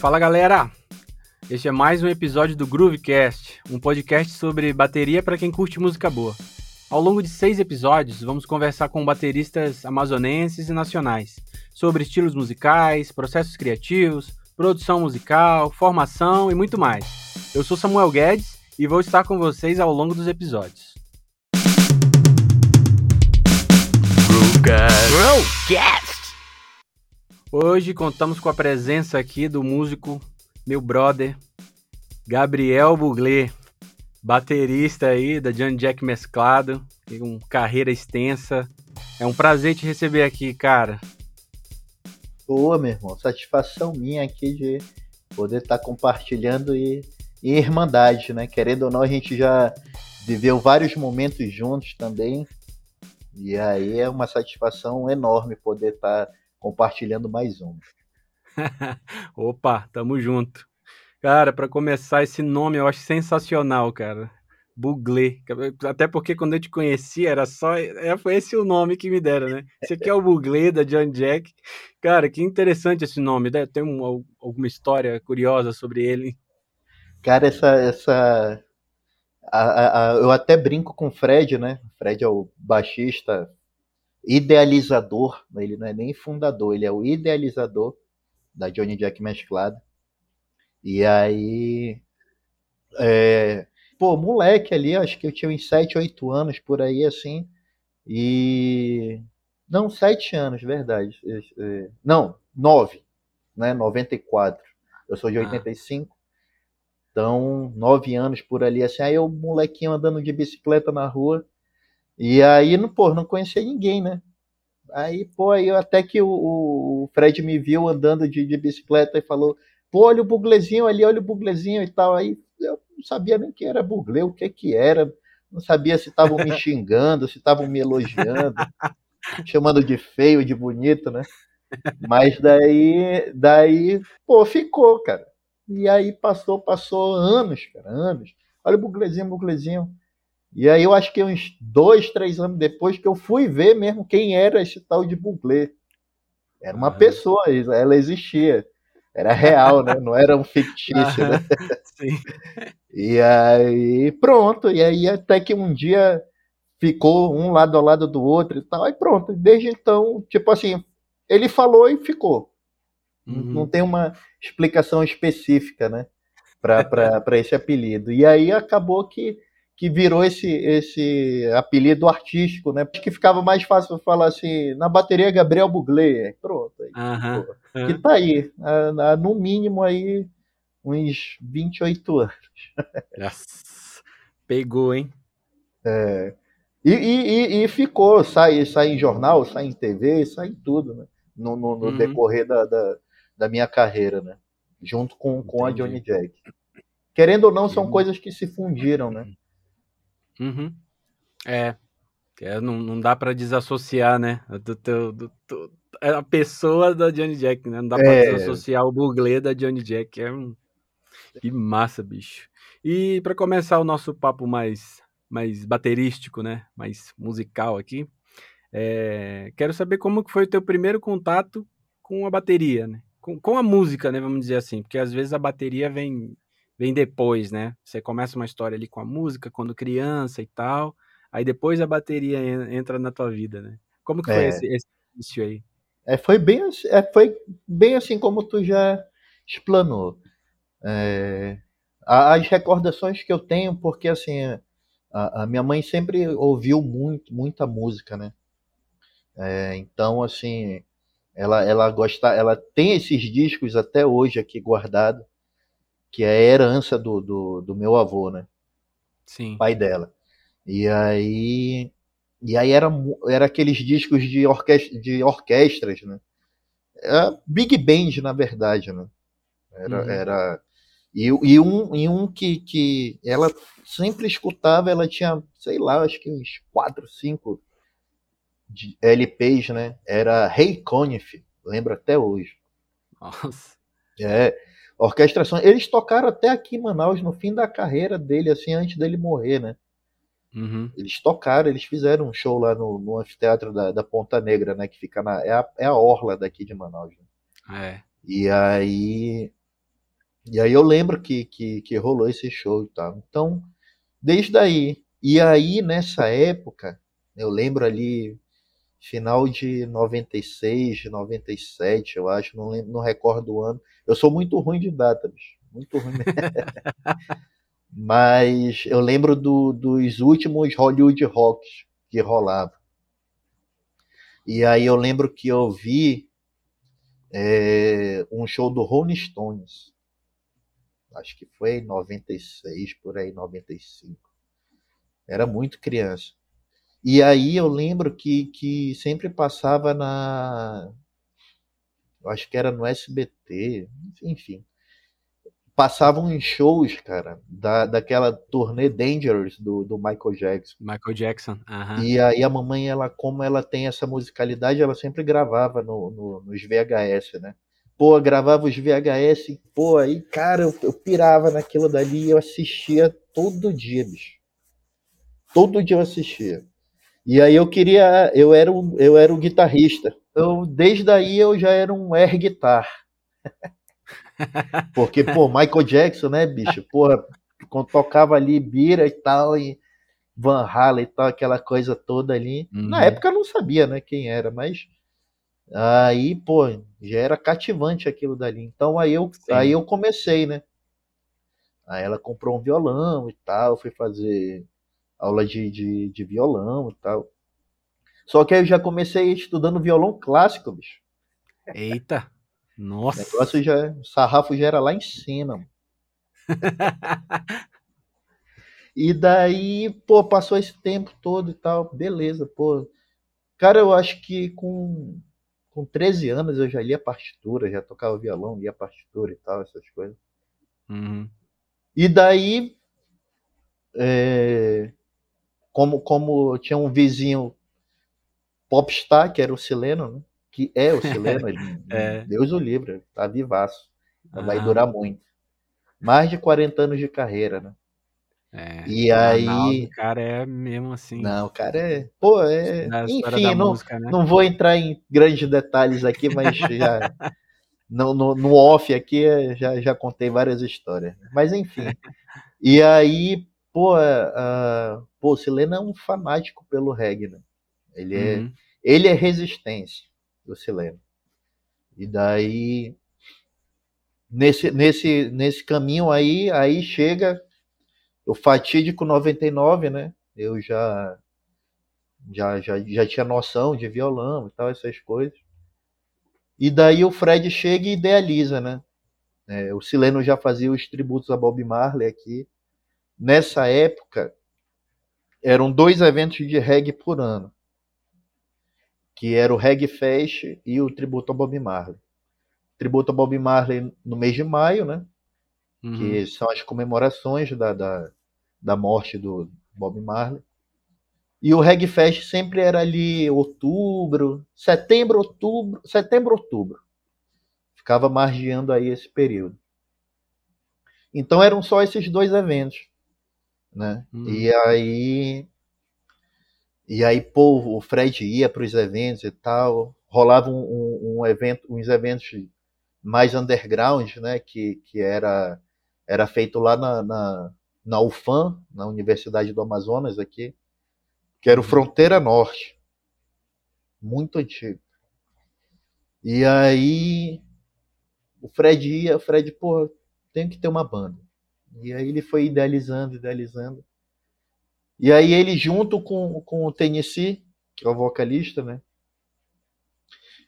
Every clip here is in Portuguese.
Fala galera! Este é mais um episódio do Groovecast, um podcast sobre bateria para quem curte música boa. Ao longo de seis episódios, vamos conversar com bateristas amazonenses e nacionais sobre estilos musicais, processos criativos, produção musical, formação e muito mais. Eu sou Samuel Guedes e vou estar com vocês ao longo dos episódios. Groovecast! Hoje contamos com a presença aqui do músico, meu brother, Gabriel Buglé, baterista aí da Johnny Jack Mesclado, com carreira extensa. É um prazer te receber aqui, cara. Boa, meu irmão. Satisfação minha aqui de poder estar tá compartilhando e, e irmandade, né? Querendo ou não, a gente já viveu vários momentos juntos também. E aí é uma satisfação enorme poder estar tá compartilhando mais um. Opa, tamo junto. Cara, para começar, esse nome eu acho sensacional, cara. Buglé. Até porque quando eu te conheci era só. É, foi esse o nome que me deram, né? Esse aqui é o Buglé da John Jack. Cara, que interessante esse nome. Né? Tem um, alguma história curiosa sobre ele? Cara, essa. essa a, a, eu até brinco com o Fred, né? O Fred é o baixista idealizador, ele não é nem fundador, ele é o idealizador da Johnny Jack mesclada. E aí. É, pô, moleque ali, acho que eu tinha uns 7, 8 anos por aí, assim. E. Não, 7 anos, verdade. É, não, 9, né? 94. Eu sou de 85. Ah. Então, 9 anos por ali, assim. Aí eu, molequinho andando de bicicleta na rua. E aí, pô, não conhecia ninguém, né? Aí, pô, aí até que o, o Fred me viu andando de, de bicicleta e falou: pô, olha o buglezinho ali, olha o buglezinho e tal. Aí eu não sabia nem que era buglê, o que que era, não sabia se estavam me xingando, se estavam me elogiando, chamando de feio, de bonito, né? Mas daí, daí, pô, ficou, cara. E aí passou, passou anos, cara, anos. Olha o buglezinho, buglezinho. E aí eu acho que uns dois, três anos depois que eu fui ver mesmo quem era esse tal de buglê. Era uma pessoa, ela existia. Era real, né? Não era um fictício, né? Sim. E aí, pronto. E aí, até que um dia ficou um lado ao lado do outro e tal. Aí pronto. Desde então, tipo assim, ele falou e ficou. Uhum. Não tem uma explicação específica, né? Para esse apelido. E aí acabou que que virou esse, esse apelido artístico, né? Porque ficava mais fácil falar assim, na bateria Gabriel Buglé, pronto. Aí, uhum, Que tá aí, a, a, no mínimo aí uns 28 anos. Nossa, pegou, hein? É. E, e, e, ficou, sai, sai em jornal, sai em TV, sai em tudo, né? No, no, no uhum. decorrer da, da, da, minha carreira, né? Junto com, com a Johnny Jack. Querendo ou não, são coisas que se fundiram, né? Uhum. É. é não, não dá para desassociar, né? Do, do, do, do, é a pessoa da Johnny Jack, né? Não dá pra é. desassociar o buglê da Johnny Jack. É um... Que massa, bicho. E para começar o nosso papo mais, mais baterístico, né? Mais musical aqui, é... quero saber como que foi o teu primeiro contato com a bateria, né? Com, com a música, né? Vamos dizer assim, porque às vezes a bateria vem vem depois, né? Você começa uma história ali com a música quando criança e tal, aí depois a bateria entra na tua vida, né? Como que foi é. esse, esse início aí? É, foi, bem, é, foi bem assim como tu já explanou. É, as recordações que eu tenho, porque assim, a, a minha mãe sempre ouviu muito, muita música, né? É, então, assim, ela, ela gosta, ela tem esses discos até hoje aqui guardado que é a herança do, do, do meu avô, né? Sim. Pai dela. E aí e aí era, era aqueles discos de, orquestra, de orquestras, né? Era é Big Band, na verdade, né? Era, uhum. era e, e, um, e um que, que ela sempre escutava, ela tinha, sei lá, acho que uns quatro, cinco LPs, né? Era Ray Conniff, lembro até hoje. Nossa. É, orquestração. Eles tocaram até aqui em Manaus no fim da carreira dele, assim, antes dele morrer, né? Uhum. Eles tocaram, eles fizeram um show lá no, no anfiteatro da, da, Ponta Negra, né? Que fica na. É a, é a orla daqui de Manaus. Né? É. E aí. E aí eu lembro que, que, que rolou esse show e tal. Então, desde aí. E aí, nessa época, eu lembro ali, final de 96, 97, eu acho, não, lembro, não recordo o ano. Eu sou muito ruim de data, bicho. Muito ruim. Mas eu lembro do, dos últimos Hollywood Rocks que rolavam. E aí eu lembro que eu vi é, um show do Rolling Stones. Acho que foi em 96, por aí, 95. Era muito criança. E aí eu lembro que, que sempre passava na. Acho que era no SBT, enfim passavam em shows, cara, da, daquela turnê Dangerous do, do Michael Jackson. Michael Jackson, uh -huh. E aí a mamãe, ela, como ela tem essa musicalidade, ela sempre gravava no, no, nos VHS, né? Pô, gravava os VHS, pô, aí, cara, eu, eu pirava naquilo dali e eu assistia todo dia, bicho. Todo dia eu assistia. E aí eu queria, eu era um, eu era um guitarrista. Eu, desde aí eu já era um air guitar. Porque, pô, Michael Jackson, né, bicho? Porra, quando tocava ali Bira e tal, e Van Halen e tal, aquela coisa toda ali. Uhum. Na época eu não sabia, né, quem era, mas aí, pô, já era cativante aquilo dali. Então aí eu, aí eu comecei, né? Aí ela comprou um violão e tal, fui fazer aula de, de, de violão e tal. Só que aí eu já comecei estudando violão clássico, bicho. Eita! Nossa. O negócio já, o sarrafo já era lá em cima. e daí, pô, passou esse tempo todo e tal, beleza, pô. Cara, eu acho que com, com 13 anos eu já lia partitura, já tocava violão, lia partitura e tal, essas coisas. Uhum. E daí, é, como, como tinha um vizinho popstar, que era o Sileno, né? que é o Sileno, é. Deus o livre, tá vivaço. Ah. Vai durar muito. Mais de 40 anos de carreira, né? É, e aí. O cara é mesmo assim. Não, o cara é. Pô, é. Enfim, não, música, né? não vou entrar em grandes detalhes aqui, mas já. no, no, no, off aqui já, já contei várias histórias. Mas enfim. e aí, pô, uh, pô, o Sileno é um fanático pelo reggae, né? Ele é, uhum. ele é resistência do Sileno. E daí nesse nesse nesse caminho aí, aí chega o fatídico 99, né? Eu já já já, já tinha noção de violão e tal essas coisas. E daí o Fred chega e idealiza, né? É, o Sileno já fazia os tributos a Bob Marley aqui. Nessa época, eram dois eventos de reggae por ano que era o Reg Fest e o tributo ao Bob Marley. Tributo ao Bob Marley no mês de maio, né? Uhum. Que são as comemorações da, da, da morte do Bob Marley. E o Reg Fest sempre era ali outubro, setembro, outubro, setembro, outubro. Ficava margeando aí esse período. Então eram só esses dois eventos, né? Uhum. E aí e aí, pô, o Fred ia para os eventos e tal. Rolava um, um, um, evento, uns eventos mais underground, né? Que, que era, era feito lá na, na, na UFAM, na Universidade do Amazonas aqui, que era o Fronteira Norte. Muito antigo. E aí o Fred ia, o Fred, pô, tem que ter uma banda. E aí ele foi idealizando, idealizando. E aí ele junto com, com o Tennessee, que é o vocalista, né?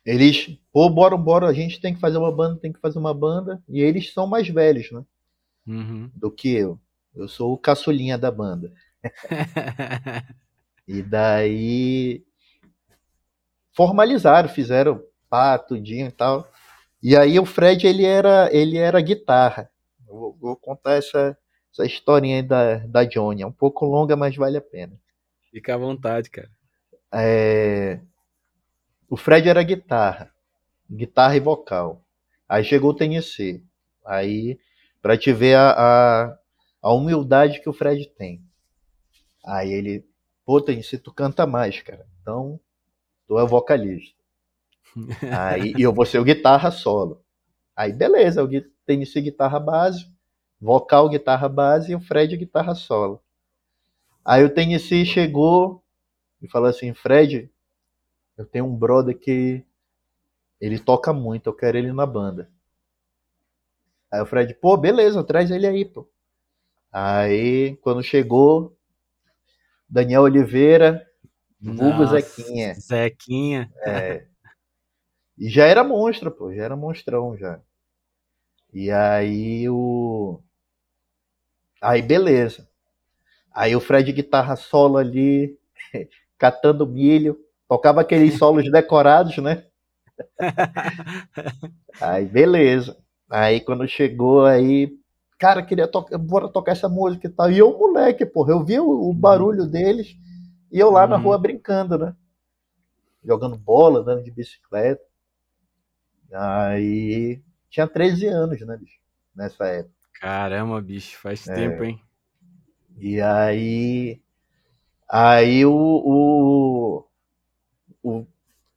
Eles, pô, bora, bora, a gente tem que fazer uma banda, tem que fazer uma banda. E eles são mais velhos, né? Uhum. Do que eu. Eu sou o caçulinha da banda. e daí formalizaram, fizeram pá, tudinho e tal. E aí o Fred, ele era, ele era guitarra. Eu vou, vou contar essa, essa historinha aí da, da Johnny. É um pouco longa, mas vale a pena. Fica à vontade, cara. É... O Fred era guitarra. Guitarra e vocal. Aí chegou o TNC. Aí, pra te ver a, a, a humildade que o Fred tem. Aí ele, pô, TNC, tu canta mais, cara. Então, tu é o vocalista. Aí, e eu vou ser o guitarra solo. Aí beleza, o Tennessee guitarra base, vocal guitarra base e o Fred guitarra solo. Aí o Tennessee chegou e falou assim, Fred, eu tenho um brother que ele toca muito, eu quero ele na banda. Aí o Fred, pô, beleza, traz ele aí, pô. Aí, quando chegou, Daniel Oliveira, vulgo Zequinha. Zequinha. É. E já era monstro, pô, já era monstrão já. E aí o. Aí beleza. Aí o Fred guitarra solo ali, catando milho, tocava aqueles solos decorados, né? aí beleza. Aí quando chegou aí, cara, queria tocar, bora tocar essa música e tal. E eu, moleque, porra, eu vi o, o uhum. barulho deles e eu lá uhum. na rua brincando, né? Jogando bola, andando de bicicleta. Aí tinha 13 anos, né, bicho? Nessa época. Caramba, bicho, faz é. tempo, hein? E aí. Aí o, o, o.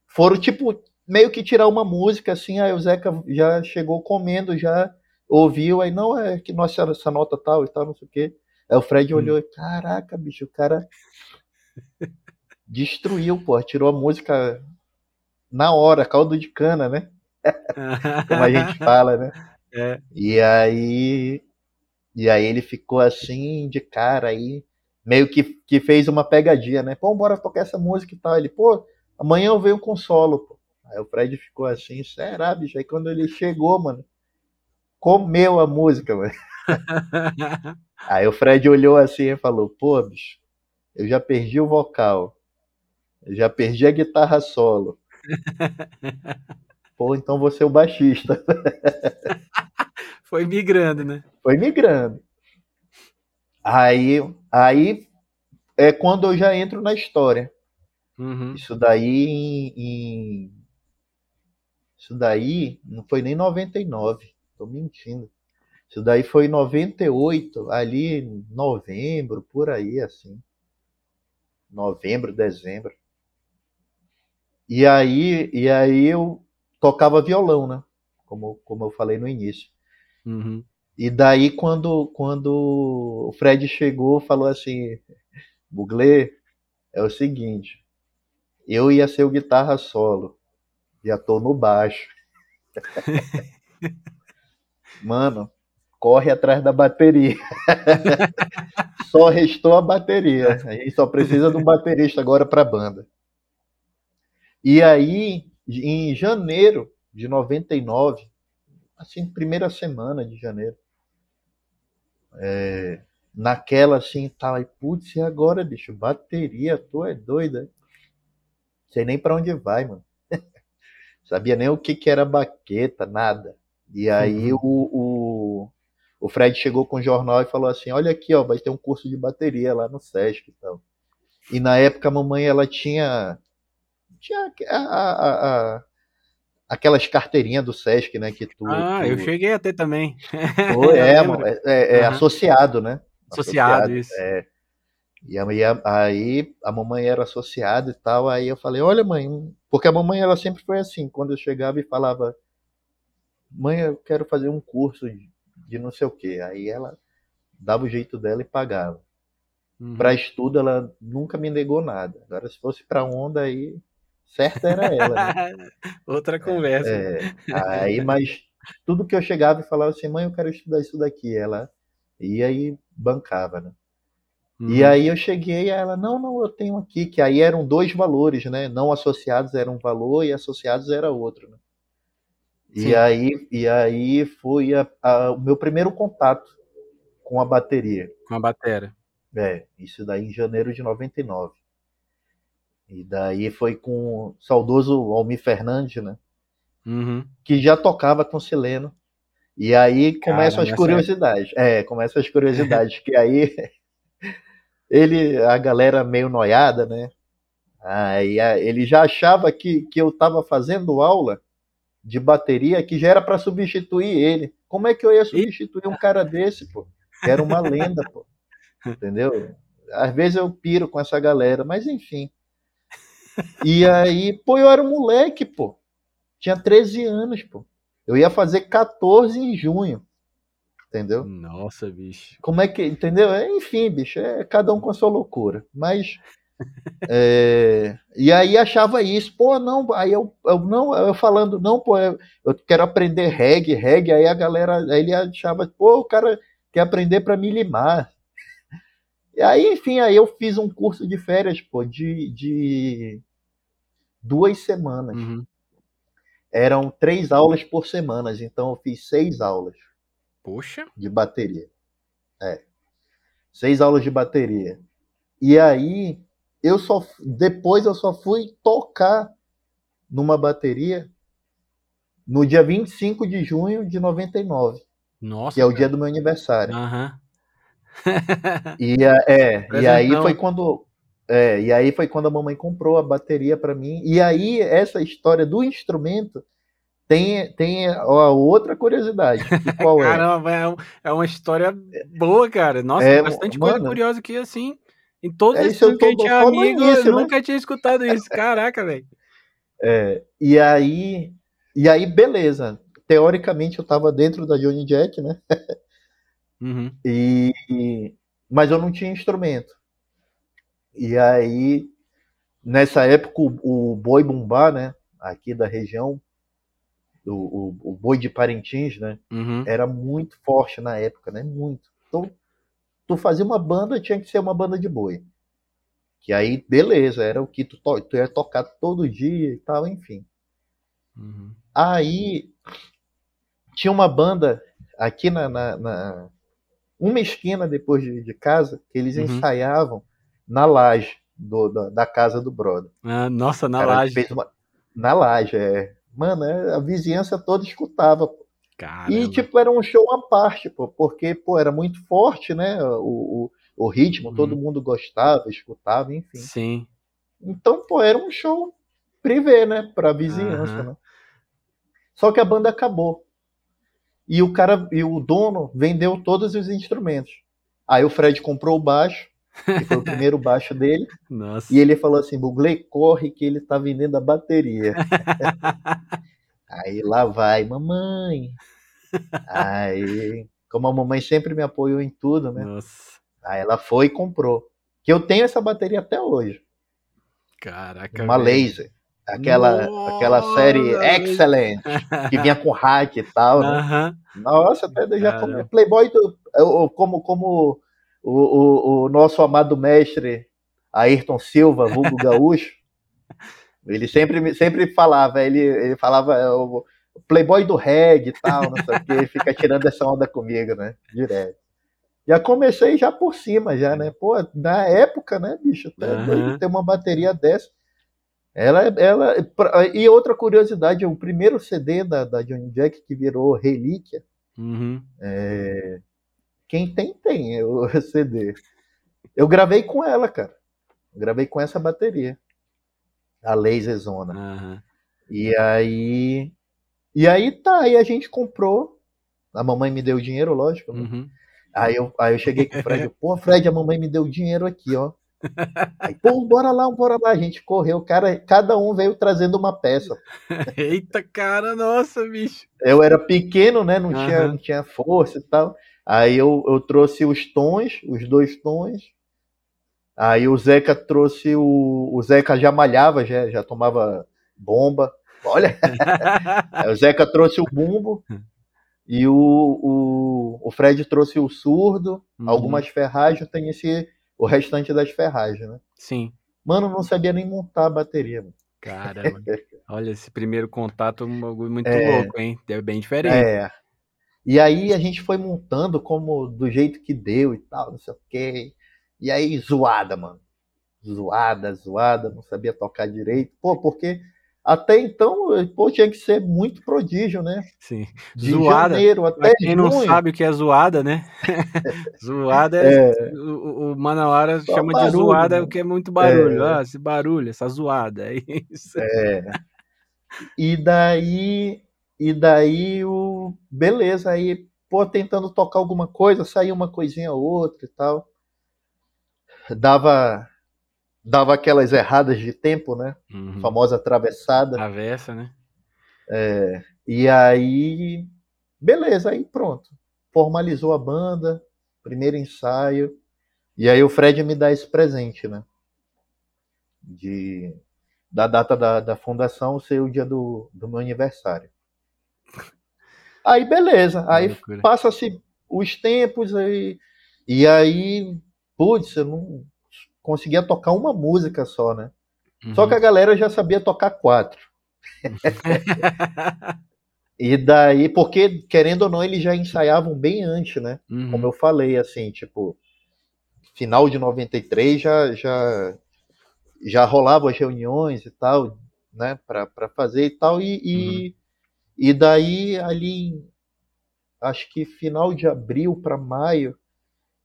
Foram tipo meio que tirar uma música assim, aí o Zeca já chegou comendo, já ouviu, aí não, é que nossa, essa nota tal e tal, não sei o quê. Aí o Fred hum. olhou e, caraca, bicho, o cara destruiu, pô, tirou a música na hora, caldo de cana, né? Como a gente fala, né? É. E aí e aí ele ficou assim de cara aí, meio que, que fez uma pegadinha, né? Pô, bora tocar essa música e tal. Ele, pô, amanhã eu venho com solo, pô. Aí o Fred ficou assim, será, bicho? Aí quando ele chegou, mano, comeu a música, mano. Aí o Fred olhou assim e falou, pô, bicho, eu já perdi o vocal, eu já perdi a guitarra solo. Pô, então você é o baixista. Foi migrando, né? Foi migrando. Aí, aí é quando eu já entro na história. Uhum. Isso daí em, em isso daí não foi nem 99, tô mentindo. Isso daí foi 98, ali novembro, por aí assim. Novembro, dezembro. E aí, e aí eu tocava violão, né? Como, como eu falei no início. Uhum. E daí quando, quando o Fred chegou, falou assim, Buglé, é o seguinte, eu ia ser o guitarra solo. Já tô no baixo. Mano, corre atrás da bateria. só restou a bateria. A gente só precisa de um baterista agora para a banda. E aí, em janeiro de 99, assim, primeira semana de janeiro, é, naquela assim, tá, putz, e agora, bicho? Bateria, tu é doida. Sei nem para onde vai, mano sabia nem o que, que era baqueta, nada. E aí uhum. o, o, o, Fred chegou com o jornal e falou assim: Olha aqui, ó, vai ter um curso de bateria lá no Sesc e tal. E na época a mamãe ela tinha. Tinha a, a, a, aquelas carteirinhas do Sesc, né? Que tu, ah, tu... eu cheguei até também. Pô, é, é, é, é uhum. associado, né? Associado, associado isso. É. E aí a mamãe era associada e tal, aí eu falei, olha mãe, porque a mamãe ela sempre foi assim, quando eu chegava e falava, mãe, eu quero fazer um curso de, não sei o que, aí ela dava o jeito dela e pagava. Uhum. Para estudo ela nunca me negou nada. Agora se fosse para onda aí, certa era ela. Né? Outra conversa. É, aí, mas tudo que eu chegava e falava assim, mãe, eu quero estudar isso daqui, ela ia e bancava, né? Uhum. E aí eu cheguei e ela, não, não, eu tenho aqui, que aí eram dois valores, né? Não associados era um valor e associados era outro, né? E aí, e aí foi a, a, o meu primeiro contato com a bateria. Com a bateria. É, isso daí em janeiro de 99. E daí foi com o saudoso Almir Fernandes, né? Uhum. Que já tocava com Sileno. E aí começam Cara, as curiosidades. É... é, começam as curiosidades, que aí ele, a galera meio noiada, né? Aí ele já achava que, que eu estava fazendo aula de bateria que já era para substituir ele. Como é que eu ia substituir um cara desse, pô? Que era uma lenda, pô. Entendeu? Às vezes eu piro com essa galera, mas enfim. E aí, pô, eu era um moleque, pô. Tinha 13 anos, pô. Eu ia fazer 14 em junho. Entendeu? Nossa, bicho. Como é que. Entendeu? É, enfim, bicho, é cada um com a sua loucura. Mas. é, e aí achava isso, pô, não, aí eu, eu não, eu falando, não, pô, eu, eu quero aprender reggae, reggae, aí a galera, aí ele achava, pô, o cara quer aprender para me limar. E aí, enfim, aí eu fiz um curso de férias, pô, de, de duas semanas. Uhum. Eram três aulas por semana, então eu fiz seis aulas. Poxa. De bateria. É. Seis aulas de bateria. E aí, eu só. Depois eu só fui tocar numa bateria no dia 25 de junho de 99. Nossa. Que é o dia do meu aniversário. Aham. e, é, e aí foi quando. É, e aí foi quando a mamãe comprou a bateria para mim. E aí, essa história do instrumento tem, tem ó, outra curiosidade. qual é? Caramba, é, é uma história boa, cara. Nossa, é, bastante mano, coisa curiosa que assim. Em todos é, esses que a gente é amigo, início, eu né? nunca tinha escutado isso. Caraca, velho. É, e aí, e aí, beleza. Teoricamente eu tava dentro da Johnny Jack, né? Uhum. E, mas eu não tinha instrumento. E aí, nessa época, o, o boi bumbá, né? Aqui da região, o, o, o boi de Parintins, né? Uhum. Era muito forte na época, né? Muito. Então, tu fazia uma banda, tinha que ser uma banda de boi. Que aí, beleza, era o que tu, to tu ia tocar todo dia e tal, enfim. Uhum. Aí, tinha uma banda aqui na, na, na uma esquina depois de, de casa, que eles uhum. ensaiavam na laje do, da, da, casa do brother. Ah, nossa, na Cara, laje. Uma... Na laje, é. Mano, é, a vizinhança toda escutava. Caramba. E, tipo, era um show à parte, pô, porque, pô, era muito forte, né? O, o, o ritmo, uhum. todo mundo gostava, escutava, enfim. Sim. Então, pô, era um show privê, né? Pra vizinhança, uhum. né? Só que a banda acabou e o cara e o dono vendeu todos os instrumentos. Aí o Fred comprou o baixo, que foi o primeiro baixo dele. Nossa. E ele falou assim: Bugley, corre que ele tá vendendo a bateria. Aí lá vai, mamãe. Aí, como a mamãe sempre me apoiou em tudo, né? Nossa. Aí ela foi e comprou. Que eu tenho essa bateria até hoje. Caraca. Uma velho. laser. Aquela, Nossa, aquela série Excellent, que vinha com hack e tal. Né? Nossa, até já como, Playboy, do, como, como o, o, o, nosso amado mestre Ayrton Silva, vulgo gaúcho, ele sempre, sempre falava, ele, ele falava é, o Playboy do reggae e tal, não sei o que, fica tirando essa onda comigo, né? Direto. Já comecei já por cima, já, né? Pô, na época, né, bicho? Uhum. Ter uma bateria dessa. Ela, ela, e outra curiosidade, o primeiro CD da, da Johnny Jack que virou relíquia, uhum. é, quem tem, tem o CD. Eu gravei com ela, cara. gravei com essa bateria, a Laser Zona. Uhum. E aí, e aí tá, aí a gente comprou, a mamãe me deu dinheiro, lógico. Né? Uhum. Aí eu, aí eu cheguei com o Fred, pô, Fred, a mamãe me deu dinheiro aqui, ó. Aí, pô, bora lá, bora lá. A gente correu, cara, cada um veio trazendo uma peça. Eita, cara, nossa, bicho. Eu era pequeno, né? Não, uhum. tinha, não tinha força e tal. Aí eu, eu trouxe os tons, os dois tons. Aí o Zeca trouxe o. O Zeca já malhava, já, já tomava bomba. Olha! o Zeca trouxe o bumbo. E o, o, o Fred trouxe o surdo, uhum. algumas ferragens. Tem esse o restante das ferragens, né? Sim. Mano, não sabia nem montar a bateria. Mano. Caramba. Olha, esse primeiro contato é muito é, louco, hein? É bem diferente. É. E aí a gente foi montando como do jeito que deu e tal, não sei o quê. E aí, zoada, mano. Zoada, zoada, não sabia tocar direito. Pô, porque até então, pô, tinha que ser muito prodígio, né? Sim. De zoada. janeiro até pra quem junho. não sabe o que é zoada, né? zoada é, é, o, o Manauara Só chama barulho, de zoada né? o que é muito barulho. É. Ah, esse barulho, essa zoada, é isso. É. E daí e daí o beleza, aí pô, tentando tocar alguma coisa, saía uma coisinha ou outra e tal. Dava dava aquelas erradas de tempo, né? Uhum. famosa atravessada. Travessa, né? É, e aí, beleza, aí pronto. Formalizou a banda, primeiro ensaio. E aí o Fred me dá esse presente, né? De, da data da, da fundação ser o dia do, do meu aniversário. Aí beleza, aí passa-se os tempos aí, e aí, putz, eu não conseguia tocar uma música só, né? Uhum. Só que a galera já sabia tocar quatro. e daí, porque, querendo ou não, eles já ensaiavam bem antes, né? Uhum. Como eu falei, assim, tipo, final de 93 já, já, já rolava as reuniões e tal, né? Pra, pra fazer e tal, e, e, uhum. E daí ali, acho que final de abril para maio,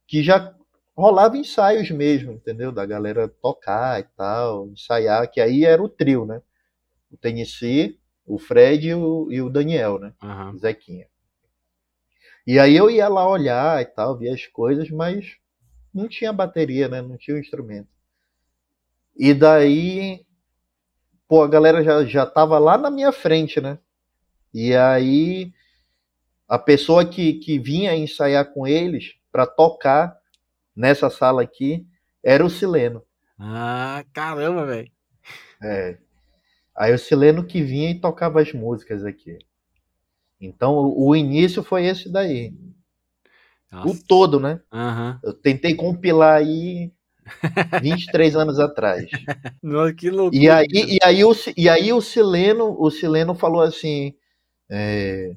que já rolava ensaios mesmo, entendeu? Da galera tocar e tal, ensaiar, que aí era o trio, né? O Tennessee, o Fred e o, e o Daniel, né? Uhum. O Zequinha. E aí eu ia lá olhar e tal, ver as coisas, mas não tinha bateria, né? Não tinha o instrumento. E daí, pô, a galera já, já tava lá na minha frente, né? E aí, a pessoa que, que vinha ensaiar com eles para tocar nessa sala aqui era o Sileno. Ah, caramba, velho. É. Aí o Sileno que vinha e tocava as músicas aqui. Então o, início foi esse daí. Nossa. O todo, né? Uhum. Eu tentei compilar aí 23 anos atrás. Nossa, que loucura. E aí, e aí, o, e aí o Sileno, o Sileno falou assim: é,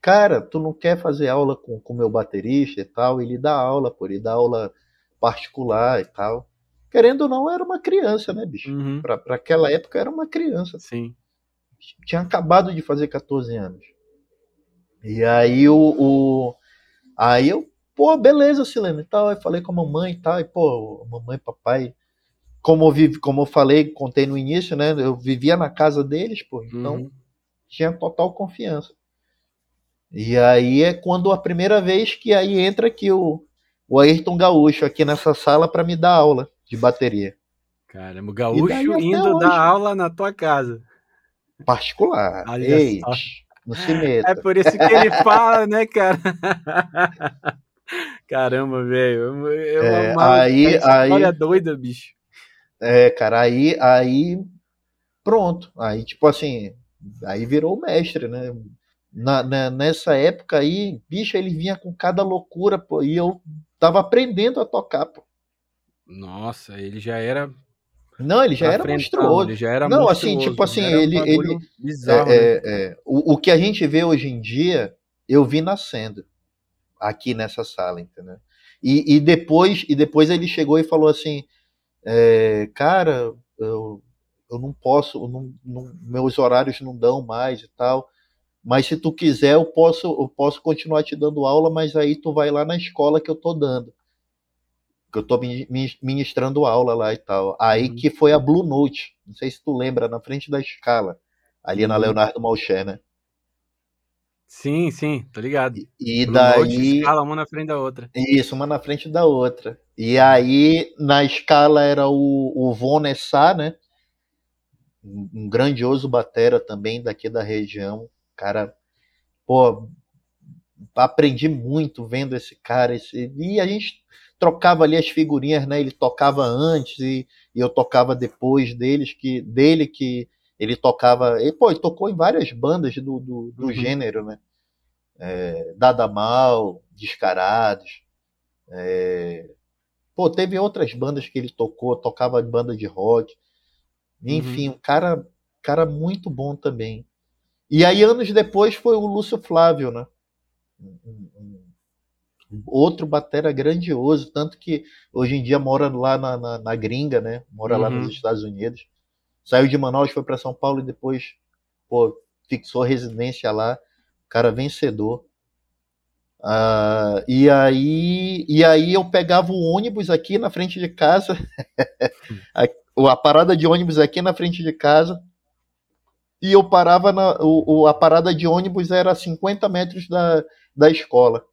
cara, tu não quer fazer aula com o meu baterista e tal? Ele dá aula, pô, ele dá aula particular e tal. Querendo ou não, era uma criança, né, bicho? Uhum. Pra, pra aquela época era uma criança. Sim. Tinha acabado de fazer 14 anos. E aí o, o aí eu, pô, beleza, Sileno e tal. Aí falei com a mamãe e tal. E, pô, mamãe, papai, como eu, vive, como eu falei, contei no início, né? Eu vivia na casa deles, pô, então uhum. Tinha total confiança. E aí é quando a primeira vez que aí entra aqui o, o Ayrton Gaúcho aqui nessa sala para me dar aula de bateria. Caramba, o Gaúcho indo dar aula na tua casa. Particular. Ei, no cimento. É por isso que ele fala, né, cara? Caramba, velho. É, aí, aí, doida, bicho. É, cara, aí, aí, pronto. Aí, tipo assim, aí virou mestre, né? na, na, nessa época aí, bicho, ele vinha com cada loucura, pô, e eu tava aprendendo a tocar, pô. Nossa, ele já era. Não, ele já era monstruoso. Ele já era Não, assim, tipo assim, ele. Um ele bizarro, é, né? é, o, o que a gente vê hoje em dia, eu vi nascendo aqui nessa sala, entendeu? E, e depois e depois ele chegou e falou assim, é, cara, eu, eu não posso, não, não, meus horários não dão mais e tal. Mas se tu quiser, eu posso, eu posso continuar te dando aula, mas aí tu vai lá na escola que eu tô dando. Que eu tô ministrando aula lá e tal. Aí uhum. que foi a Blue Note. Não sei se tu lembra, na frente da escala. Ali uhum. na Leonardo Malcher, né? Sim, sim, tô ligado. E, e daí. Note, escala uma na frente da outra. Isso, uma na frente da outra. E aí, na escala era o, o Von Nessar, né? Um grandioso batera também daqui da região cara, pô, aprendi muito vendo esse cara. Esse, e a gente trocava ali as figurinhas, né? Ele tocava antes e, e eu tocava depois deles, que dele que ele tocava. E, pô, ele tocou em várias bandas do, do, do uhum. gênero, né? É, Dada Mal, Descarados. É, pô, teve outras bandas que ele tocou, tocava banda de rock. Enfim, uhum. um cara, cara muito bom também. E aí, anos depois, foi o Lúcio Flávio, né? outro batera grandioso, tanto que hoje em dia mora lá na, na, na gringa, né? Mora uhum. lá nos uhum. Estados Unidos. Saiu de Manaus, foi para São Paulo e depois, pô, fixou residência lá. Cara vencedor. Uh, e aí e aí eu pegava o ônibus aqui na frente de casa, a, a parada de ônibus aqui na frente de casa, e eu parava na. O, a parada de ônibus era a 50 metros da, da escola.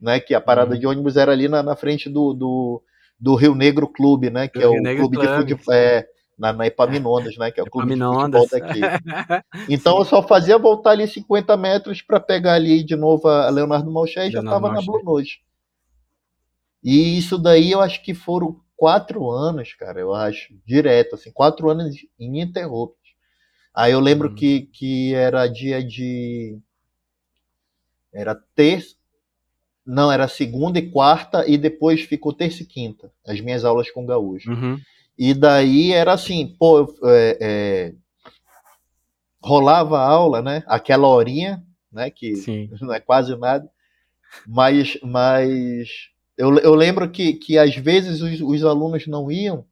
Né, que a parada uhum. de ônibus era ali na, na frente do, do, do, Rio Negro Clube, né? Que do é Rio o Negro clube Club. de futebol. É, na, na Epaminondas, né? Que é o clube Epaminondas. de futebol daqui. Então eu só fazia voltar ali 50 metros para pegar ali de novo a Leonardo Malché e já estava na Blue Noite. E isso daí eu acho que foram quatro anos, cara, eu acho, direto, assim, quatro anos ininterruptos. Aí eu lembro uhum. que, que era dia de. Era terça. Não, era segunda e quarta, e depois ficou terça e quinta, as minhas aulas com gaúcho. Uhum. E daí era assim, pô, é, é, rolava a aula, né? Aquela horinha, né? Que Sim. não é quase nada. Mas, mas eu, eu lembro que, que às vezes os, os alunos não iam,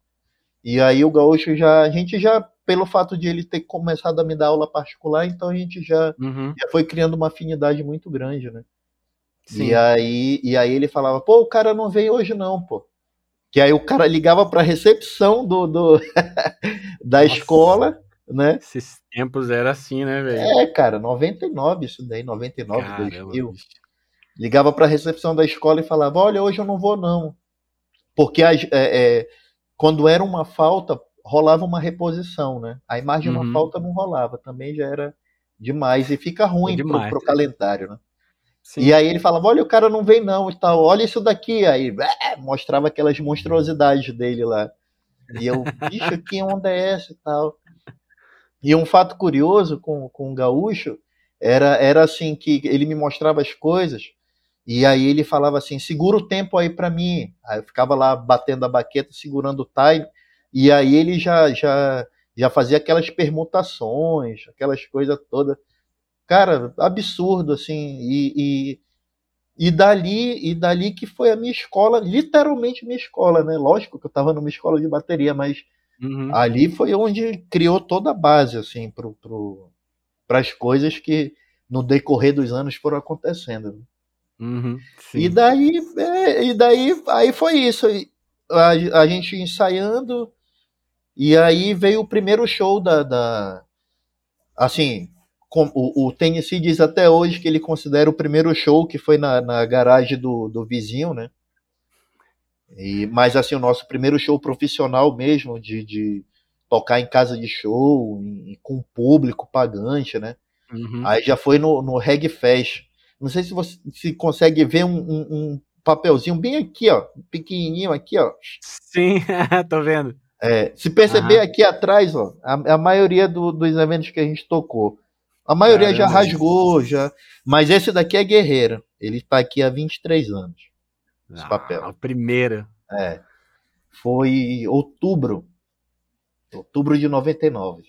e aí o gaúcho já, a gente já, pelo fato de ele ter começado a me dar aula particular, então a gente já, uhum. já foi criando uma afinidade muito grande, né? Sim. E aí, e aí ele falava, pô, o cara não veio hoje não, pô. Que aí o cara ligava para a recepção do, do da Nossa. escola, né? Esses tempos era assim, né, velho? É, cara, 99 isso daí, 99, Caramba, 2000. Bicho. Ligava para a recepção da escola e falava: Olha, hoje eu não vou, não. Porque as, é, é, quando era uma falta, rolava uma reposição, né? A imagem de uma uhum. falta não rolava, também já era demais. E fica ruim é demais, pro, pro calendário, né? Sim. E aí ele falava, olha, o cara não vem não e tal, olha isso daqui. Aí é, mostrava aquelas monstruosidades dele lá. E eu, bicho, que onda é essa e tal. E um fato curioso com, com o Gaúcho era, era assim, que ele me mostrava as coisas e aí ele falava assim: segura o tempo aí para mim. Aí eu ficava lá batendo a baqueta, segurando o time. E aí ele já já já fazia aquelas permutações, aquelas coisas todas. Cara, absurdo assim. E, e, e dali e dali que foi a minha escola, literalmente minha escola, né? Lógico que eu estava numa escola de bateria, mas uhum. ali foi onde criou toda a base assim para pro, as coisas que no decorrer dos anos foram acontecendo. Né? Uhum, e daí, é, e daí aí foi isso. A, a, gente ensaiando, e aí veio o primeiro show da. da assim, com, o, o Tennessee diz até hoje que ele considera o primeiro show que foi na, na garagem do, do vizinho, né? E, mas assim, o nosso primeiro show profissional mesmo, de, de tocar em casa de show, em, com público pagante, né? Uhum. Aí já foi no, no Reg Fest não sei se você se consegue ver um, um, um papelzinho bem aqui, ó, pequenininho aqui, ó. Sim, tô vendo. É, se perceber aqui atrás, ó, a, a maioria do, dos eventos que a gente tocou, a maioria Caramba. já rasgou, já. Mas esse daqui é guerreiro. Ele está aqui há 23 anos. Esse ah, papel. A primeira. É. Foi outubro. Outubro de 99.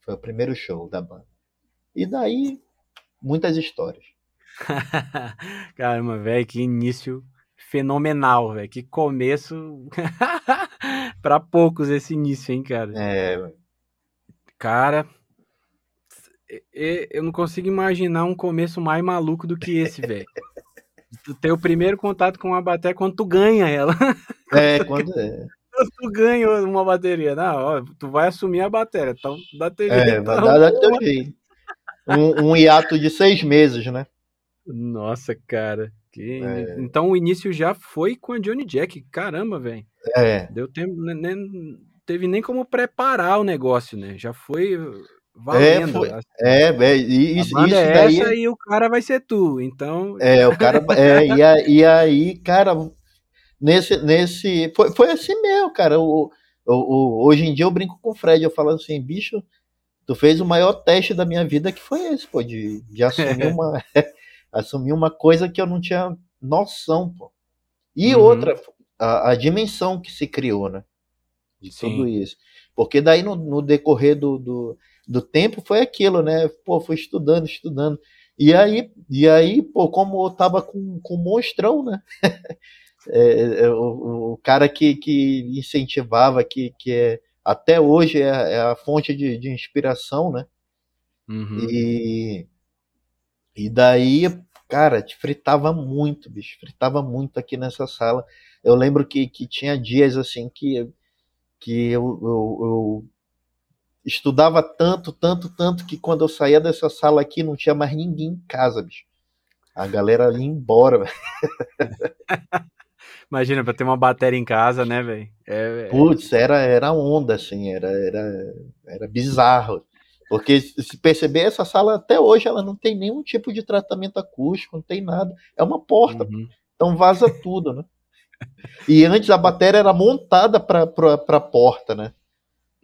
Foi o primeiro show da banda. E daí, muitas histórias. Caramba, velho, que início fenomenal, velho. Que começo para poucos esse início, hein, cara. É. Cara, eu não consigo imaginar um começo mais maluco do que esse, velho. Tu ter o primeiro contato com uma bateria quando tu ganha ela. É, quando é. tu ganha uma bateria. Não, ó, tu vai assumir a bateria. Então, bateria. É, vai dar, dar teu jeito. Um, um hiato de seis meses, né? Nossa, cara. Que... É. Então o início já foi com a Johnny Jack. Caramba, velho. É. Deu tempo, nem, né, né, teve nem como preparar o negócio, né? Já foi valendo. É, foi, é, é isso, isso é daí... essa e o cara vai ser tu. Então. É, o cara. é, e, a, e aí, cara, nesse. nesse foi, foi assim mesmo, cara. O, o, o, hoje em dia eu brinco com o Fred, eu falo assim, bicho. Tu fez o maior teste da minha vida que foi esse, pô, de, de assumir uma assumir uma coisa que eu não tinha noção, pô. E uhum. outra, a, a, dimensão que se criou, né? De Sim. tudo isso. Porque daí no, no decorrer do, do, do, tempo foi aquilo, né? Pô, fui estudando, estudando. E aí, e aí pô, como eu tava com, com monstrão, né? é, é, o, o, cara que, que incentivava, que, que é, até hoje é, é a fonte de, de inspiração, né? Uhum. E e daí, cara, te fritava muito, bicho, fritava muito aqui nessa sala. Eu lembro que, que tinha dias assim que, que eu, eu, eu estudava tanto, tanto, tanto que quando eu saía dessa sala aqui não tinha mais ninguém em casa, bicho. A galera ali embora. Imagina, pra ter uma bateria em casa, né, velho? É, é... Putz, era, era onda, assim, era, era, era bizarro. Porque se perceber, essa sala até hoje ela não tem nenhum tipo de tratamento acústico, não tem nada. É uma porta. Uhum. Então vaza tudo, né? E antes a bateria era montada para a porta, né?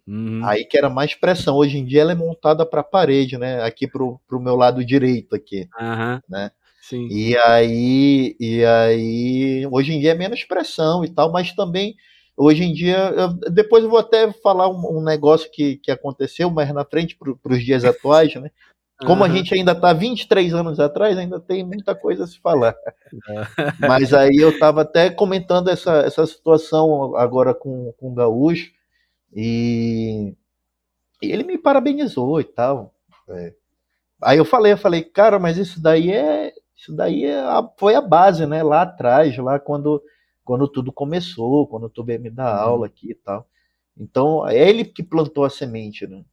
Uhum. Aí que era mais pressão. Hoje em dia ela é montada para a parede, né? Aqui pro, pro meu lado direito aqui, uhum. né? Sim. E aí, e aí, hoje em dia é menos pressão e tal, mas também hoje em dia, eu, depois eu vou até falar um, um, negócio que, que aconteceu mais na frente para os dias atuais, né? Como uhum. a gente ainda está 23 anos atrás, ainda tem muita coisa a se falar. Mas aí eu estava até comentando essa, essa situação agora com, com o Gaúcho, e, e ele me parabenizou e tal. É. Aí eu falei, eu falei, cara, mas isso daí é isso daí é a, foi a base, né? Lá atrás, lá quando, quando tudo começou, quando tu veio me dar uhum. aula aqui e tal. Então, é ele que plantou a semente, né?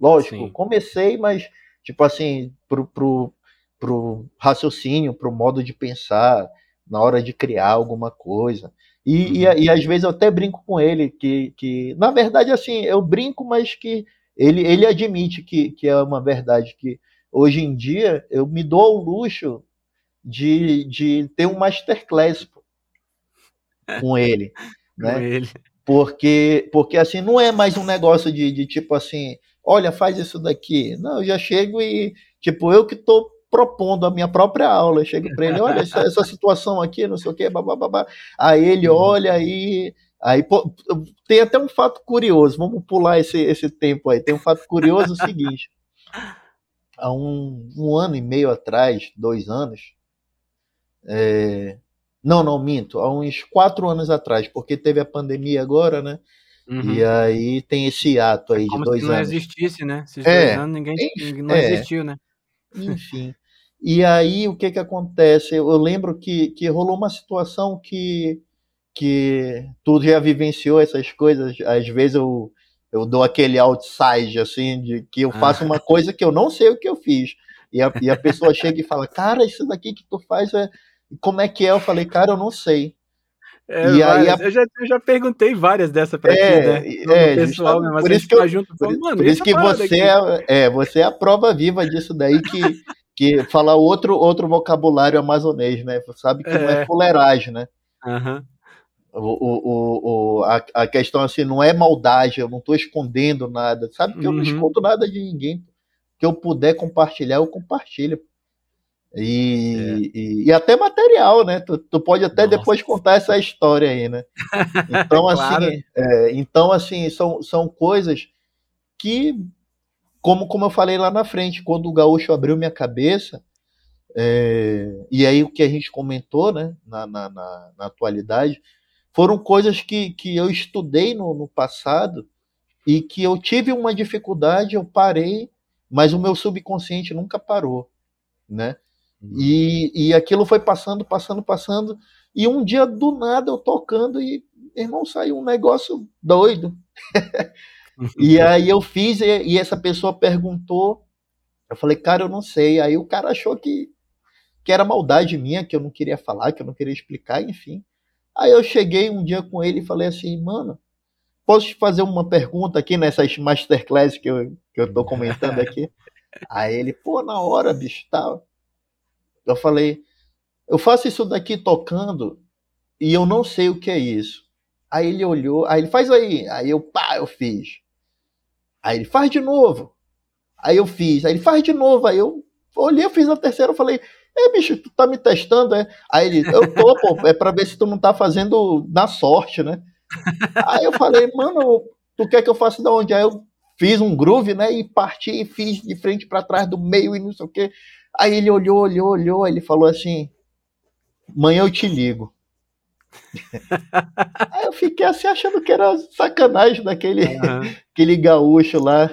Lógico, Sim. comecei, mas, tipo assim, pro, pro, pro raciocínio, pro modo de pensar, na hora de criar alguma coisa. E, uhum. e, e, às vezes eu até brinco com ele, que, que na verdade, assim, eu brinco, mas que ele, ele admite que, que é uma verdade, que hoje em dia eu me dou o luxo de, de ter um masterclass com ele, né? Com ele. Porque, porque assim, não é mais um negócio de, de tipo assim, olha, faz isso daqui. Não, eu já chego e, tipo, eu que estou propondo a minha própria aula. Eu chego para ele, olha, essa, essa, situação aqui, não sei o quê, babá. Aí ele uhum. olha aí. Aí pô, tem até um fato curioso, vamos pular esse, esse tempo aí. Tem um fato curioso o seguinte: há um, um ano e meio atrás, dois anos, é... Não, não, minto. Há uns quatro anos atrás, porque teve a pandemia agora, né? Uhum. E aí tem esse ato aí é de dois se não anos. não existisse, né? Esses é, dois anos ninguém, não é, existiu, né? Enfim. E aí o que que acontece? Eu lembro que, que rolou uma situação que, que tu já vivenciou essas coisas. Às vezes eu, eu dou aquele outside, assim, de que eu faço ah. uma coisa que eu não sei o que eu fiz. E a, e a pessoa chega e fala, cara, isso daqui que tu faz é como é que é? Eu falei, cara, eu não sei. É, e aí a... eu, já, eu já perguntei várias dessa pra é, ti, né? É, pessoal, né? Mas por isso que eu, junto, por, mano, por isso que você é, é, você é a prova viva disso daí que que fala outro outro vocabulário amazonês, né? Sabe que é. não é fuleiragem, né? Uhum. O, o, o, a, a questão assim não é maldade, eu não estou escondendo nada, sabe que eu não uhum. escondo nada de ninguém. Que eu puder compartilhar, eu compartilho. E, é. e, e, até material, né? Tu, tu pode até Nossa. depois contar essa história aí, né? Então, claro. assim, é, então, assim são, são coisas que, como, como eu falei lá na frente, quando o Gaúcho abriu minha cabeça, é, e aí o que a gente comentou, né, na, na, na, na atualidade, foram coisas que, que eu estudei no, no passado e que eu tive uma dificuldade, eu parei, mas o meu subconsciente nunca parou, né? E, e aquilo foi passando, passando, passando. E um dia, do nada, eu tocando e, irmão, saiu um negócio doido. e aí eu fiz, e, e, essa pessoa perguntou. Eu falei, cara, eu não sei. Aí o cara achou que, que era maldade minha, que eu não queria falar, que eu não queria explicar, enfim. Aí eu cheguei um dia com ele e falei assim, mano, posso te fazer uma pergunta aqui nessas masterclass que eu, que eu tô comentando aqui? Aí ele, pô, na hora, bicho, tal. Eu falei, eu faço isso daqui tocando e eu não sei o que é isso. Aí ele olhou, aí ele faz aí, aí eu pá, eu fiz. Aí ele faz de novo. Aí eu fiz, aí ele faz de novo, aí eu olhei, eu fiz a terceira, eu falei, é bicho, tu tá me testando, é? Aí ele, eu tô, pô, é pra ver se tu não tá fazendo na sorte, né? Aí eu falei, mano, tu quer que eu faça da onde? Aí eu fiz um groove, né? E parti e fiz de frente para trás, do meio e não sei o quê. Aí ele olhou, olhou, olhou, ele falou assim: amanhã eu te ligo. aí eu fiquei assim achando que era sacanagem daquele uhum. aquele gaúcho lá.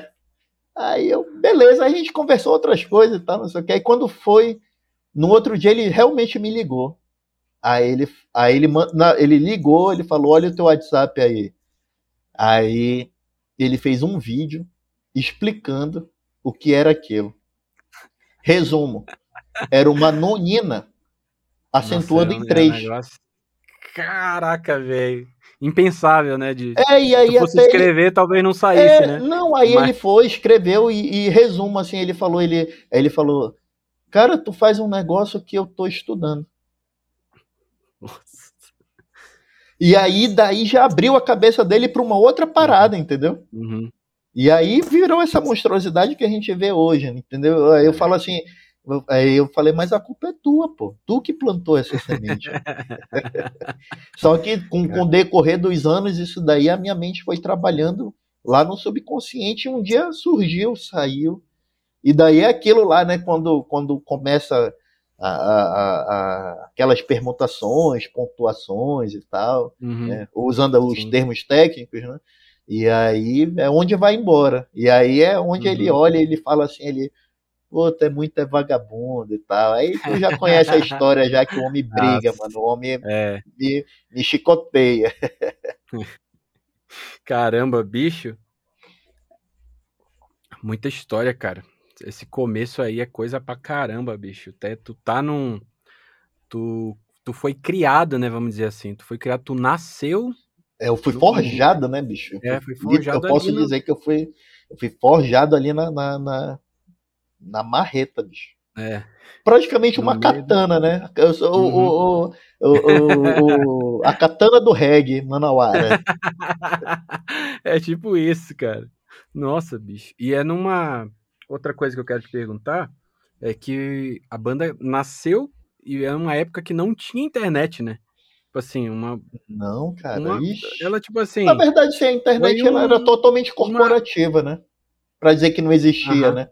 Aí eu, beleza, aí a gente conversou outras coisas e tal, não sei o que. Aí quando foi, no outro dia ele realmente me ligou. Aí ele, aí ele, ele ligou, ele falou: Olha o teu WhatsApp aí. Aí ele fez um vídeo explicando o que era aquilo. Resumo: era uma nonina acentuando Nossa, em três. Caraca, velho. Impensável, né? De, é, e aí se fosse escrever, ele... talvez não saísse, é, né? Não, aí Mas... ele foi, escreveu e, e resumo, assim, ele falou, ele, ele falou, cara, tu faz um negócio que eu tô estudando. Nossa. E aí, daí já abriu a cabeça dele para uma outra parada, uhum. entendeu? Uhum. E aí virou essa monstruosidade que a gente vê hoje, entendeu? Eu falo assim, Aí eu falei, mas a culpa é tua, pô. Tu que plantou essa semente. Só que com, com o decorrer dos anos, isso daí a minha mente foi trabalhando lá no subconsciente. E um dia surgiu, saiu. E daí é aquilo lá, né? Quando, quando começa a, a, a, aquelas permutações, pontuações e tal, uhum. né? usando os Sim. termos técnicos, né? E aí é onde vai embora. E aí é onde uhum. ele olha e ele fala assim, ele pô, tu é muito é vagabundo e tal. Aí tu já conhece a história já que o homem briga, Nossa, mano. O homem é. me, me chicoteia. Caramba, bicho. Muita história, cara. Esse começo aí é coisa pra caramba, bicho. Até tu tá num. Tu, tu foi criado, né? Vamos dizer assim. Tu foi criado, tu nasceu. É, eu fui forjado, né, bicho? É, fui forjado. Eu posso dizer que eu fui, eu fui forjado ali na, na, na na marreta, bicho. É. Praticamente uma katana, né? Eu sou uhum. o, o, o, a katana do reggae, Manauara. é tipo isso, cara. Nossa, bicho. E é numa. Outra coisa que eu quero te perguntar é que a banda nasceu e é uma época que não tinha internet, né? Tipo assim, uma. Não, cara. Uma... Ela, tipo assim. Na verdade, sim, a internet um... ela era totalmente corporativa, uma... né? Pra dizer que não existia, uhum. né?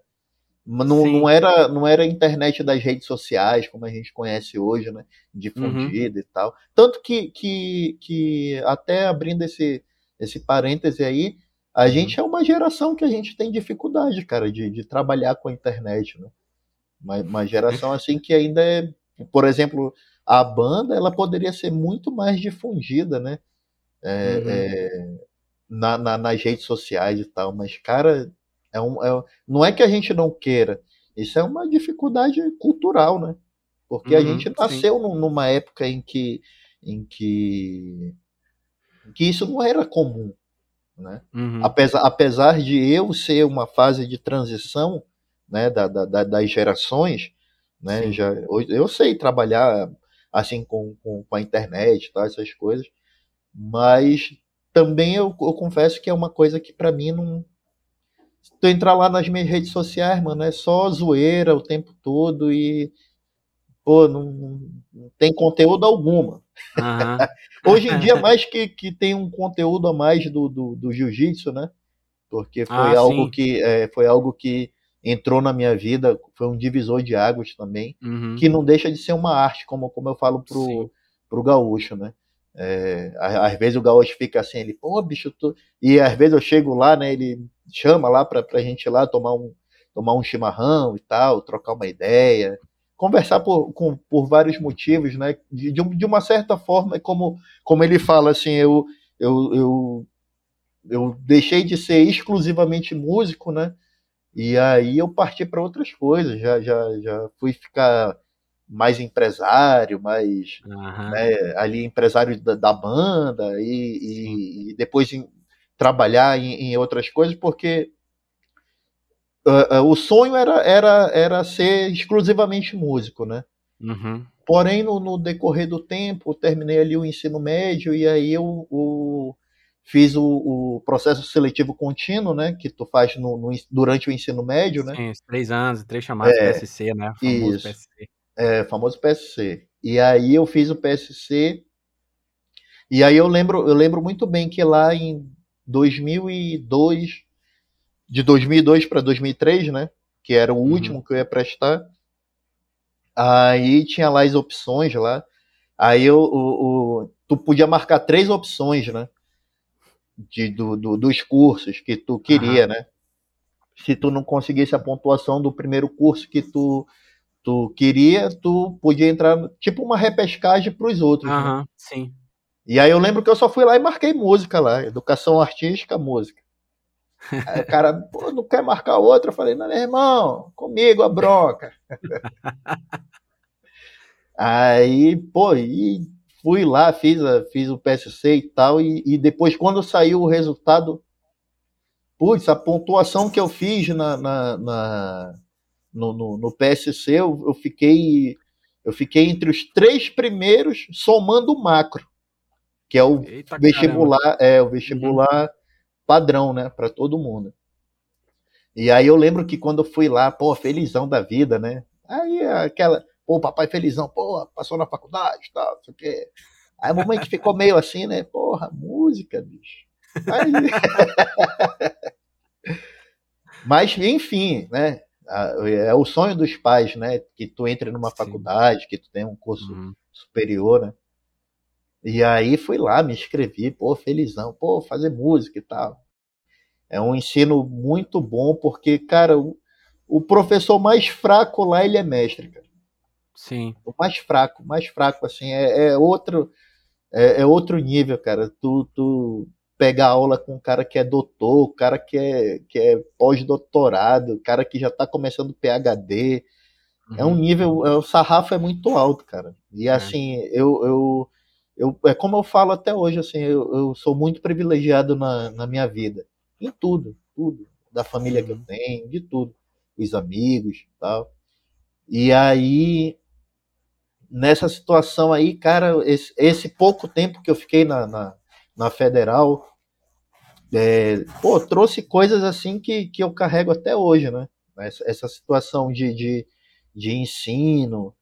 Não, não, era, não era a internet das redes sociais, como a gente conhece hoje, né? Difundida uhum. e tal. Tanto que, que, que até abrindo esse, esse parêntese aí, a uhum. gente é uma geração que a gente tem dificuldade, cara, de, de trabalhar com a internet, né? Uma, uma geração assim que ainda é, por exemplo, a banda ela poderia ser muito mais difundida, né? É, uhum. é, na, na, nas redes sociais e tal, mas, cara, é um, é, não é que a gente não queira, isso é uma dificuldade cultural, né? Porque uhum, a gente nasceu sim. numa época em que, em que, em que isso não era comum. Né? Uhum. Apesar, apesar de eu ser uma fase de transição né, da, da, das gerações, né, já, eu sei trabalhar assim com, com, com a internet, tá, essas coisas, mas também eu, eu confesso que é uma coisa que para mim não, tu entrar lá nas minhas redes sociais, mano, é só zoeira o tempo todo e pô, não, não tem conteúdo alguma. Uhum. Hoje em dia, mais que, que tem um conteúdo a mais do, do, do jiu-jitsu, né? Porque foi ah, algo sim. que é, foi algo que entrou na minha vida, foi um divisor de águas também, uhum. que não deixa de ser uma arte, como, como eu falo pro, pro gaúcho, né? É, às vezes o gaúcho fica assim, ele, pô, bicho, tu... e às vezes eu chego lá, né, ele chama lá pra, pra gente ir lá tomar um, tomar um chimarrão e tal, trocar uma ideia, conversar por, com, por vários motivos, né, de, de uma certa forma, como, como ele fala, assim, eu, eu, eu, eu deixei de ser exclusivamente músico, né, e aí eu parti para outras coisas, já, já, já fui ficar mais empresário, mais uhum. né, ali empresário da, da banda e, e, e, depois em, trabalhar em, em, outras coisas, porque uh, uh, o sonho era, era, era ser exclusivamente músico, né? Uhum. Porém, no, no, decorrer do tempo, terminei ali o ensino médio e aí eu, eu fiz o, o, processo seletivo contínuo, né? Que tu faz no, no, durante o ensino médio, né? Sim, três anos, três chamadas é, PSC, né? O famoso isso. PSC. É, famoso PSC. E aí eu fiz o PSC. E aí eu lembro, eu lembro muito bem que lá em 2002, de 2002 para 2003, né? Que era o uhum. último que eu ia prestar. Aí tinha lá as opções lá. Aí eu, o, o, tu podia marcar três opções, né? De, do, do dos cursos que tu queria, uhum. né? Se tu não conseguisse a pontuação do primeiro curso que tu tu queria, tu podia entrar tipo uma repescagem para os outros. Aham, né? sim. E aí eu lembro que eu só fui lá e marquei música lá, educação artística, música. Aí o cara, pô, não quer marcar outra? Eu falei, não, meu irmão, comigo a bronca. aí, pô, e fui lá, fiz, a, fiz o PSC e tal, e, e depois, quando saiu o resultado, putz, a pontuação que eu fiz na, na, na no, no, no, PSC, eu, eu, fiquei eu fiquei entre os três primeiros, somando o macro, que é o Eita, vestibular, caramba. é o vestibular uhum. padrão, né, para todo mundo. E aí eu lembro que quando eu fui lá, pô, felizão da vida, né? Aí aquela, pô, papai felizão, pô, passou na faculdade, tal, não sei o quê. Aí a mamãe que ficou meio assim, né? Porra, música, bicho. Aí... Mas, enfim, né? É o sonho dos pais, né? Que tu entre numa Sim. faculdade, que tu tenha um curso uhum. superior, né? E aí fui lá, me inscrevi, pô, felizão, pô, fazer música e tal. É um ensino muito bom, porque, cara, o, o professor mais fraco lá, ele é mestre, cara. Sim. O mais fraco, mais fraco, assim, é, é outro é, é, outro nível, cara. Tu, tu pegar aula com um cara que é doutor, o cara que é, que é pós-doutorado, o cara que já tá começando PhD. Uhum. É um uhum. nível, é, o sarrafo é muito alto, cara. E é. assim, eu, eu, eu, é como eu falo até hoje, assim, eu, eu sou muito privilegiado na, na minha vida. Em tudo, tudo. Da família uhum. que eu uhum. tenho, de tudo. Os amigos tal. E aí, nessa situação aí, cara, esse, esse pouco tempo que eu fiquei na, na, na federal, é, pô, trouxe coisas assim que, que eu carrego até hoje, né? Essa, essa situação de, de, de ensino,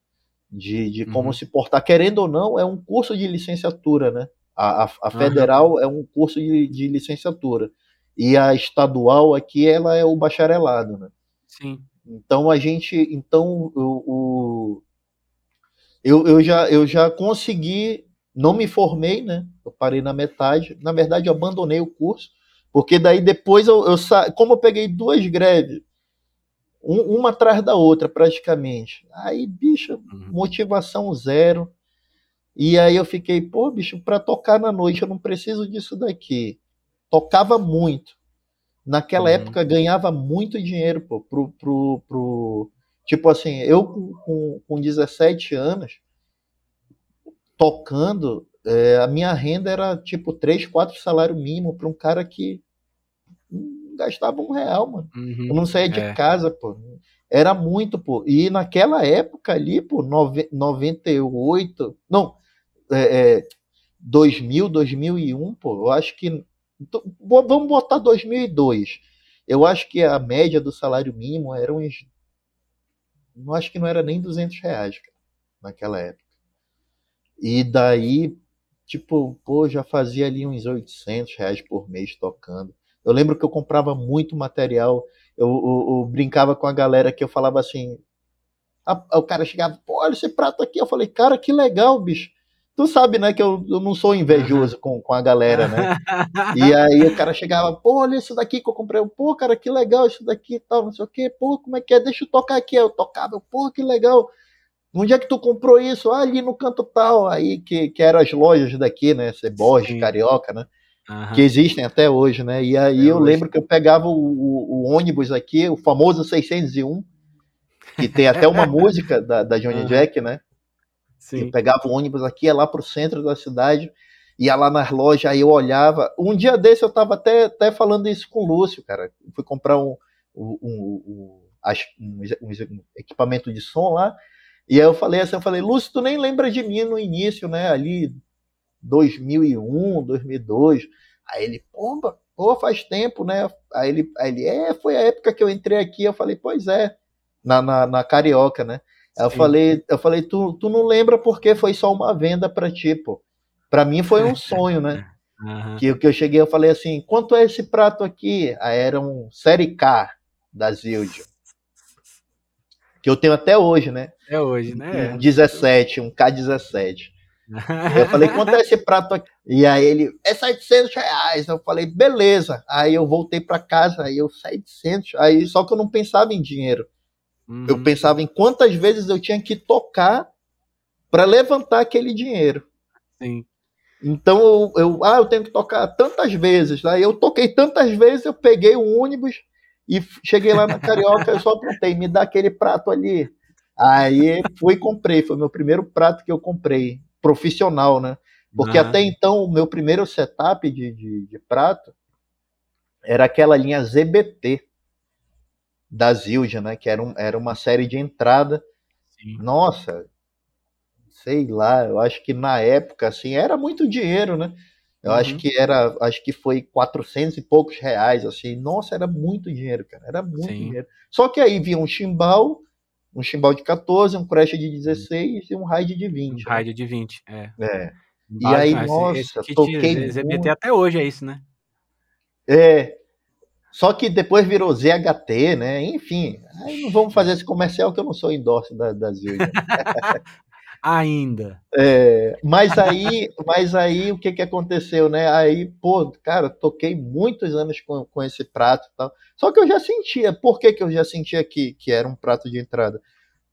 de, de como uhum. se portar, querendo ou não, é um curso de licenciatura, né? A, a, a federal uhum. é um curso de, de licenciatura. E a estadual aqui, ela é o bacharelado, né? Sim. Então a gente, então o, o eu, eu, já, eu já consegui, não me formei, né? Eu parei na metade. Na verdade, eu abandonei o curso, porque daí depois eu, eu sa... como eu peguei duas greves, um, uma atrás da outra, praticamente. Aí, bicho, uhum. motivação zero. E aí eu fiquei, pô, bicho, para tocar na noite eu não preciso disso daqui. Tocava muito. Naquela uhum. época ganhava muito dinheiro, pô, pro, pro, pro, Tipo assim, eu com, com 17 anos, tocando, é, a minha renda era tipo 3, 4 salário mínimo para um cara que gastava um real, mano. Uhum, eu não saía de é. casa, pô. Era muito, pô. E naquela época ali, pô, 98, não, é, é, 2000, 2001, pô, eu acho que. Vamos botar 2002. Eu acho que a média do salário mínimo era uns não acho que não era nem 200 reais, cara, naquela época. E daí, tipo, pô, já fazia ali uns 800 reais por mês tocando. Eu lembro que eu comprava muito material, eu, eu, eu brincava com a galera que eu falava assim, a, o cara chegava, pô, olha esse prato aqui. Eu falei, cara, que legal, bicho. Tu sabe, né, que eu, eu não sou invejoso com, com a galera, né? E aí o cara chegava, pô, olha isso daqui que eu comprei. Pô, cara, que legal isso daqui e tal, não sei o quê. Pô, como é que é? Deixa eu tocar aqui. Eu tocava, pô, que legal. Onde é que tu comprou isso? Ah, ali no canto tal. Aí, que, que eram as lojas daqui, né? Ceboja, Carioca, né? Uhum. Que existem até hoje, né? E aí é eu hoje. lembro que eu pegava o, o, o, ônibus aqui, o famoso 601, que tem até uma música da, da Johnny uhum. Jack, né? Sim. Eu pegava o ônibus aqui, ia lá pro centro da cidade, ia lá nas lojas, aí eu olhava. Um dia desse eu tava até, até falando isso com o Lúcio, cara. Eu fui comprar um, um, um, um, um equipamento de som lá, e aí eu falei assim, eu falei, Lúcio, tu nem lembra de mim no início, né? Ali 2001, 2002. Aí ele, pomba, pô, faz tempo, né? Aí ele, aí ele, é, foi a época que eu entrei aqui. Eu falei, pois é, na, na, na Carioca, né? Eu falei, eu falei, tu, tu não lembra porque foi só uma venda para ti, pô. Para mim foi um sonho, né? Uhum. Que, que eu cheguei, eu falei assim, quanto é esse prato aqui? Aí era um Série K da Zildjian. Que eu tenho até hoje, né? É hoje, né? Um 17, um K17. eu falei, quanto é esse prato aqui? E aí ele, é 700 reais. Eu falei, beleza. Aí eu voltei para casa, aí eu, 700. Aí só que eu não pensava em dinheiro. Uhum. Eu pensava em quantas vezes eu tinha que tocar para levantar aquele dinheiro. Sim. Então eu, eu, ah, eu tenho que tocar tantas vezes. Aí eu toquei tantas vezes, eu peguei o ônibus e cheguei lá na Carioca, eu só apontei, me dá aquele prato ali. Aí fui e comprei, foi meu primeiro prato que eu comprei. profissional, né? Porque até então o meu primeiro setup de, de, de, prato era aquela linha ZBT da Zildjian, né? Que era, um, era uma série de entrada. Sim. Nossa, sei lá, eu acho que na época, assim, era muito dinheiro, né? Eu uhum. acho que era, acho que foi 400 e poucos reais, assim. Nossa, era muito dinheiro, cara. Era muito Sim. dinheiro. Só que aí vinha um chimbal, um chimbal de 14, um crash de 16 e um raid de 20. Um raid de 20, é. É. E aí, nossa, esse, toquei. ZBT até hoje é isso, né? É. Só que depois virou ZHT, né? Enfim, aí não vamos fazer esse comercial que eu não sou endorse da, da. ainda. É, mas aí, mas aí o que que aconteceu, né? Aí, pô, cara, toquei muitos anos com, com esse prato e tal. Só que eu já sentia. Por que, que eu já sentia que, que era um prato de entrada?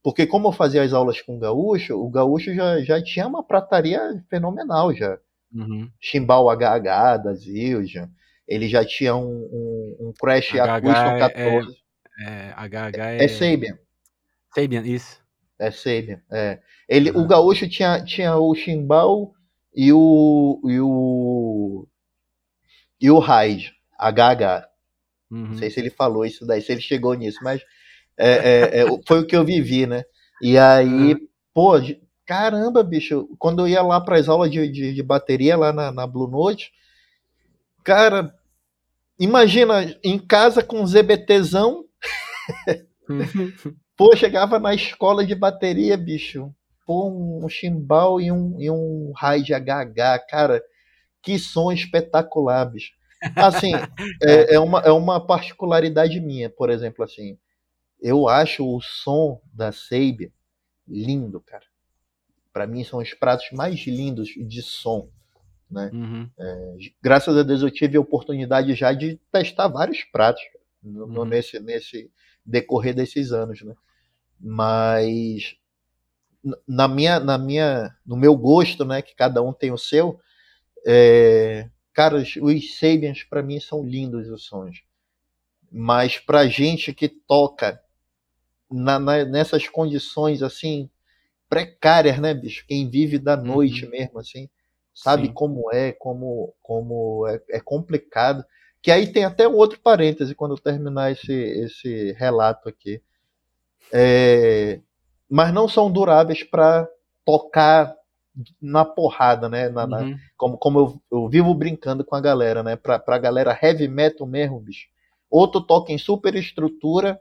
Porque como eu fazia as aulas com o Gaúcho, o Gaúcho já, já tinha uma prataria fenomenal já. Uhum. Chimbal HH da Zildjian. Ele já tinha um, um, um Crash Acústico 14. É, é, HH é... É Sabian. Sabian, isso. É Sabian, é. Ele, uhum. O Gaúcho tinha, tinha o Chimbal e o e o e o Raid, HH. Uhum. Não sei se ele falou isso daí, se ele chegou nisso, mas é, é, é, foi o que eu vivi, né? E aí, uhum. pô, caramba, bicho, quando eu ia lá para as aulas de, de, de, bateria lá na, na Blue Note, cara, imagina em casa com um ZBTzão. Pô, chegava na escola de bateria, bicho. Pô, um chimbal e um, e um raio de HH, cara. Que som espetacular, bicho. Assim, é, é, uma, é uma particularidade minha, por exemplo, assim. Eu acho o som da Sabian lindo, cara. Para mim são os pratos mais lindos de som. Né? Uhum. É, graças a Deus eu tive a oportunidade já de testar vários pratos no, uhum. nesse, nesse decorrer desses anos. Né? Mas na minha, na minha, no meu gosto, né, que cada um tem o seu, é, cara, os, Sabians para mim são lindos os sons, mas para gente que toca na, na, nessas condições assim precárias, né, bicho? Quem vive da uhum. noite uhum. mesmo, assim, sabe Sim. como é, como, como é, é, complicado. Que aí tem até um outro parêntese quando eu terminar esse, esse relato aqui é, mas não são duráveis para tocar na porrada, né? Na, uhum. na, como como eu, eu, vivo brincando com a galera, né? Pra, pra galera heavy metal mesmo, bicho. Ou tu toca em super estrutura,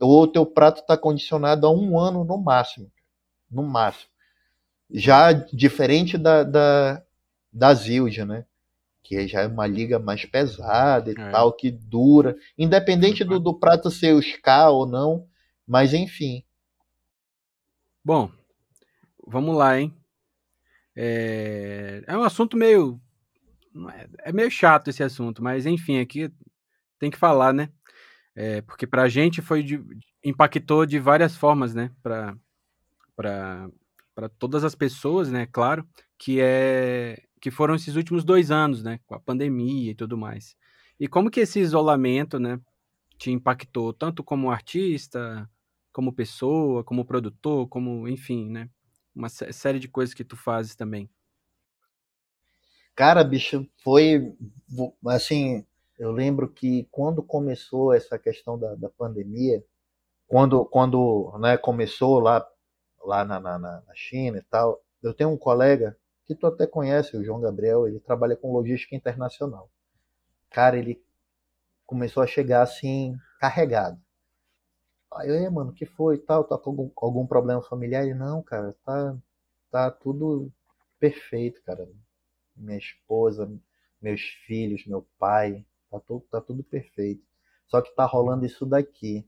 ou o teu prato tá condicionado a um ano no máximo. No máximo. Já diferente da, da, da Zildjian, né? Que já é uma liga mais pesada e é. tal, que dura. Independente do, do prato ser o ska ou não, mas enfim. Bom, vamos lá, hein? É, é um assunto meio. É, é meio chato esse assunto, mas enfim, aqui tem que falar, né? É, porque pra gente foi de, impactou de várias formas, né? Pra todas as pessoas, né? Claro, que é que foram esses últimos dois anos, né? Com a pandemia e tudo mais. E como que esse isolamento, né? Te impactou tanto como artista, como pessoa, como produtor, como, enfim, né? Uma série de coisas que tu fazes também. Cara, bicho, foi assim, eu lembro que quando começou essa questão da, da pandemia, quando, quando né, começou lá, lá na, na, na China e tal, eu tenho um colega que tu até conhece, o João Gabriel, ele trabalha com logística internacional. Cara, ele começou a chegar assim, carregado. Aí eu, mano, que foi tal? Tá com algum, algum problema familiar? Ele, não, cara, tá, tá tudo perfeito, cara. Minha esposa, meus filhos, meu pai, tá tudo, tá tudo perfeito. Só que tá rolando isso daqui.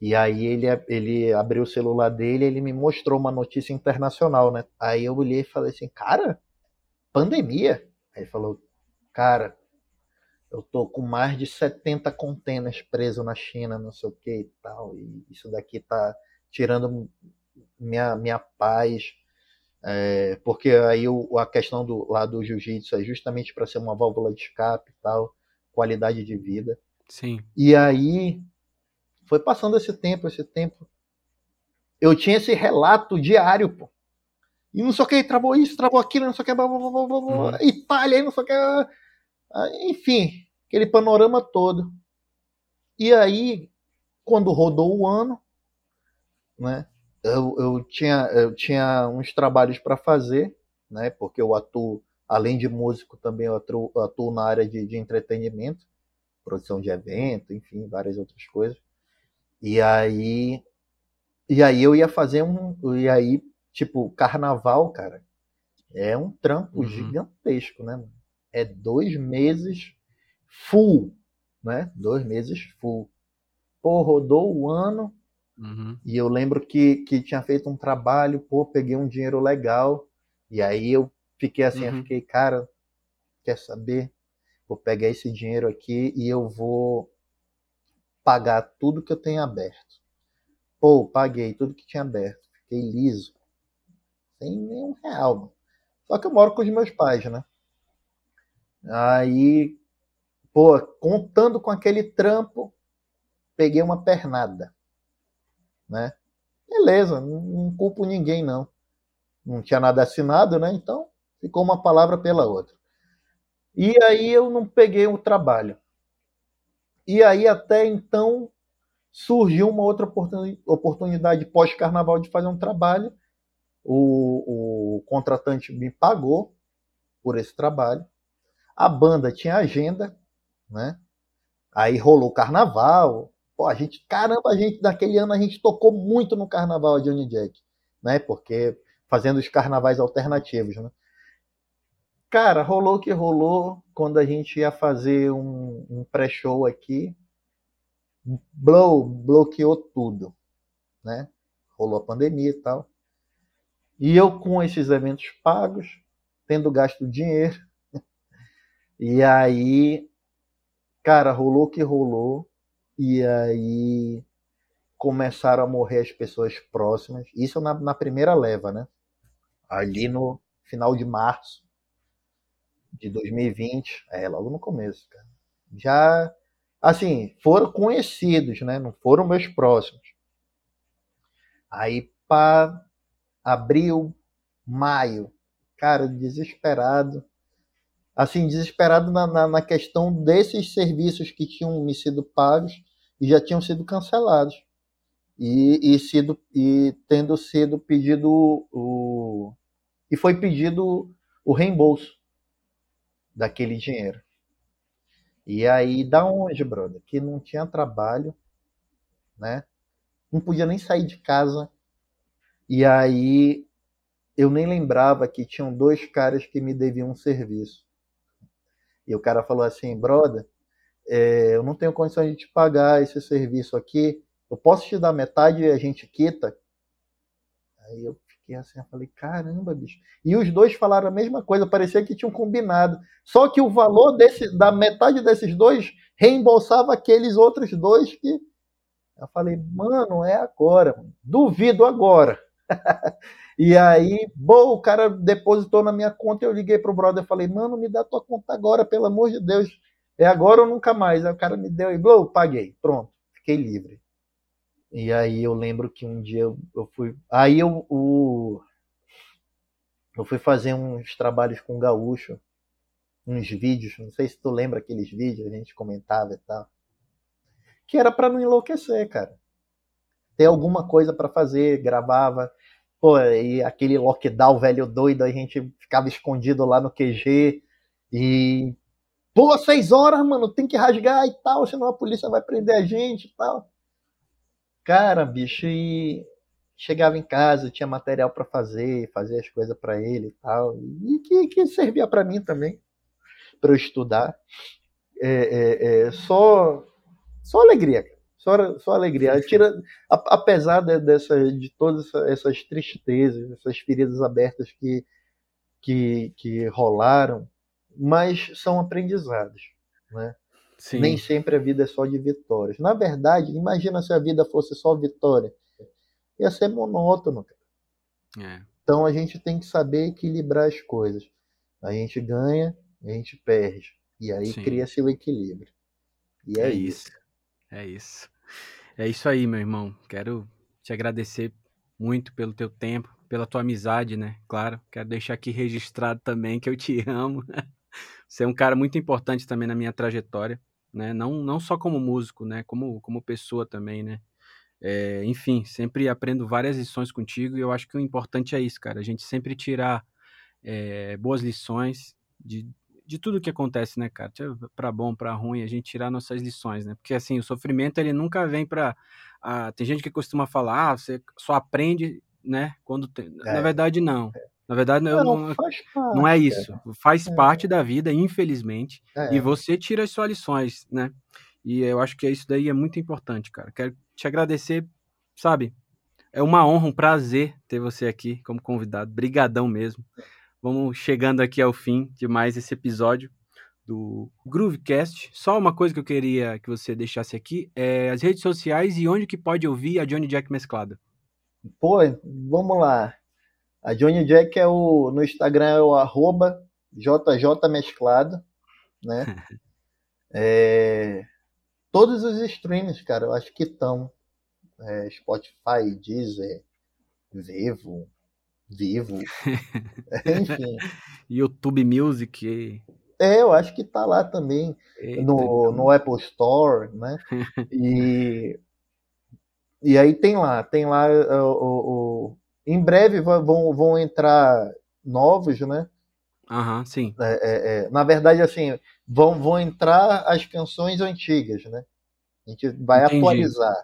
E aí ele, ele abriu o celular dele ele me mostrou uma notícia internacional, né? Aí eu olhei e falei assim, cara, pandemia? Aí ele falou, cara, eu tô com mais de 70 containers presos na China, não sei o que e tal, e isso daqui tá tirando minha, minha paz, é, porque aí o, a questão do, lá do jiu-jitsu é justamente para ser uma válvula de escape e tal, qualidade de vida. Sim. E aí foi passando esse tempo, esse tempo. Eu tinha esse relato diário, pô. E não sei o que, travou isso, travou aquilo, não sei o que, blá, blá, blá, blá, blá, uhum. Itália, não sei o que. Enfim, aquele panorama todo. E aí, quando rodou o ano, né, eu, eu, tinha, eu tinha uns trabalhos para fazer, né, porque eu atuo, além de músico, também eu atuo, atuo na área de, de entretenimento, produção de evento, enfim, várias outras coisas. E aí, e aí eu ia fazer um, e aí, tipo, carnaval, cara, é um trampo uhum. gigantesco, né? É dois meses full, né? Dois meses full. Pô, rodou o ano uhum. e eu lembro que, que tinha feito um trabalho, pô, peguei um dinheiro legal e aí eu fiquei assim, uhum. eu fiquei, cara, quer saber? Vou pegar esse dinheiro aqui e eu vou pagar tudo que eu tenho aberto. Pô, paguei tudo que tinha aberto. Fiquei liso. Sem nenhum real. Mano. Só que eu moro com os meus pais, né? Aí Pô, contando com aquele trampo, peguei uma pernada, né? Beleza, não, não culpo ninguém não. Não tinha nada assinado, né? Então ficou uma palavra pela outra. E aí eu não peguei o trabalho. E aí até então surgiu uma outra oportunidade pós-carnaval de fazer um trabalho. O, o contratante me pagou por esse trabalho. A banda tinha agenda, né? Aí rolou o carnaval. Pô, a gente, caramba, a gente, naquele ano a gente tocou muito no carnaval de Johnny Jack, né? Porque fazendo os carnavais alternativos, né? Cara, rolou que rolou quando a gente ia fazer um, um pré-show aqui. Blow, bloqueou tudo, né? Rolou a pandemia e tal. E eu com esses eventos pagos, tendo gasto dinheiro, e aí Cara, rolou que rolou. E aí começaram a morrer as pessoas próximas. Isso na, na primeira leva, né? Ali no final de março de 2020. É, logo no começo, cara. Já, assim, foram conhecidos, né? Não foram meus próximos. Aí, para abril, maio, cara, desesperado assim, desesperado na, na, na, questão desses serviços que tinham me sido pagos e já tinham sido cancelados. E, e, sido, e tendo sido pedido o. E foi pedido o reembolso daquele dinheiro. E aí, da onde, brother? Que não tinha trabalho, né? Não podia nem sair de casa. E aí, eu nem lembrava que tinham dois caras que me deviam um serviço. E o cara falou assim, brother, é, eu não tenho condições de te pagar esse serviço aqui, eu posso te dar metade e a gente quita? Aí eu fiquei assim, eu falei, caramba, bicho. E os dois falaram a mesma coisa, parecia que tinham combinado. Só que o valor desse, da metade desses dois reembolsava aqueles outros dois que. Eu falei, mano, é agora. Duvido agora. E aí, bom, o cara depositou na minha conta, eu liguei pro brother e falei, mano, me dá tua conta agora, pelo amor de Deus. É agora ou nunca mais. Aí o cara me deu e, blow, paguei. Pronto, fiquei livre. E aí eu lembro que um dia eu, eu fui. Aí eu, o, eu fui fazer uns trabalhos com o Gaúcho, uns vídeos, não sei se tu lembra aqueles vídeos, a gente comentava e tal. Que era para não enlouquecer, cara. Ter alguma coisa para fazer, gravava. Pô, e aquele lockdown velho doido, a gente ficava escondido lá no QG e. Pô, seis horas, mano, tem que rasgar e tal, senão a polícia vai prender a gente e tal. Cara, bicho, e chegava em casa, tinha material para fazer, fazer as coisas para ele e tal, e que, que servia para mim também, para eu estudar. É, é, é, só, só alegria, cara. Só, só alegria. Tira, apesar de, de todas essas tristezas, essas feridas abertas que, que, que rolaram, mas são aprendizados. Né? Sim. Nem sempre a vida é só de vitórias. Na verdade, imagina se a vida fosse só vitória. Ia ser monótono. É. Então a gente tem que saber equilibrar as coisas. A gente ganha, a gente perde. E aí cria-se o equilíbrio. E é, é isso. isso. É isso. É isso aí, meu irmão. Quero te agradecer muito pelo teu tempo, pela tua amizade, né? Claro, quero deixar aqui registrado também que eu te amo. Você é um cara muito importante também na minha trajetória, né? Não, não só como músico, né? Como, como pessoa também, né? É, enfim, sempre aprendo várias lições contigo e eu acho que o importante é isso, cara. A gente sempre tirar é, boas lições de, de tudo que acontece, né, cara? Para bom, para ruim, a gente tirar nossas lições, né? Porque assim, o sofrimento ele nunca vem para ah, tem gente que costuma falar, ah, você só aprende, né, quando tem. É. Na verdade não. Na verdade não, não, parte, não é isso. Faz é. parte da vida, infelizmente, e é. você tira as suas lições, né? E eu acho que isso daí é muito importante, cara. Quero te agradecer, sabe? É uma honra, um prazer ter você aqui como convidado. Brigadão mesmo. Vamos chegando aqui ao fim de mais esse episódio do Groovecast. Só uma coisa que eu queria que você deixasse aqui é as redes sociais e onde que pode ouvir a Johnny Jack mesclada. Pô, vamos lá. A Johnny Jack é o no Instagram é o arroba JJ mesclado, né? é, todos os streams, cara, eu acho que estão. É, Spotify, Deezer, Vivo, Vivo. Enfim. YouTube Music. É, eu acho que tá lá também. Eita, no, então... no Apple Store, né? E, e aí tem lá, tem lá é, o, o, em breve vão, vão entrar novos, né? Aham, uhum, sim. É, é, é, na verdade, assim, vão, vão entrar as canções antigas, né? A gente vai Entendi. atualizar.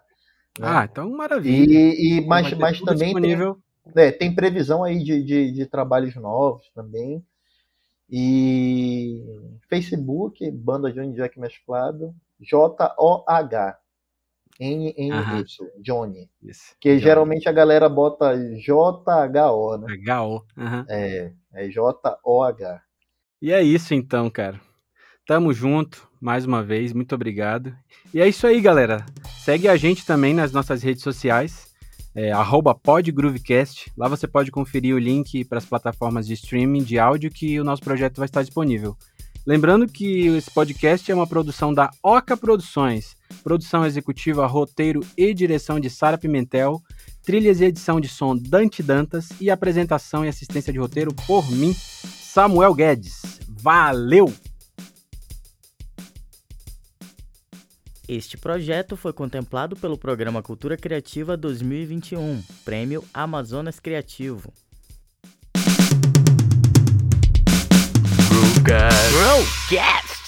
Né? Ah, então maravilha. E, e mas, mas também disponível. tem, é, tem previsão aí de, de, de, trabalhos novos também. E Facebook, Banda Johnny Jack Mesclado, J-O-H. N-N-Y, Johnny. Isso. Que Johnny. geralmente a galera bota J-H-O, né? H-O. Uhum. É, é J-O-H. E é isso então, cara. Tamo junto, mais uma vez, muito obrigado. E é isso aí, galera. Segue a gente também nas nossas redes sociais, é, podgroovecast. Lá você pode conferir o link para as plataformas de streaming de áudio que o nosso projeto vai estar disponível. Lembrando que esse podcast é uma produção da Oca Produções, produção executiva, roteiro e direção de Sara Pimentel, trilhas e edição de som Dante Dantas e apresentação e assistência de roteiro por mim, Samuel Guedes. Valeu! Este projeto foi contemplado pelo Programa Cultura Criativa 2021, Prêmio Amazonas Criativo. Brewcast. Brewcast.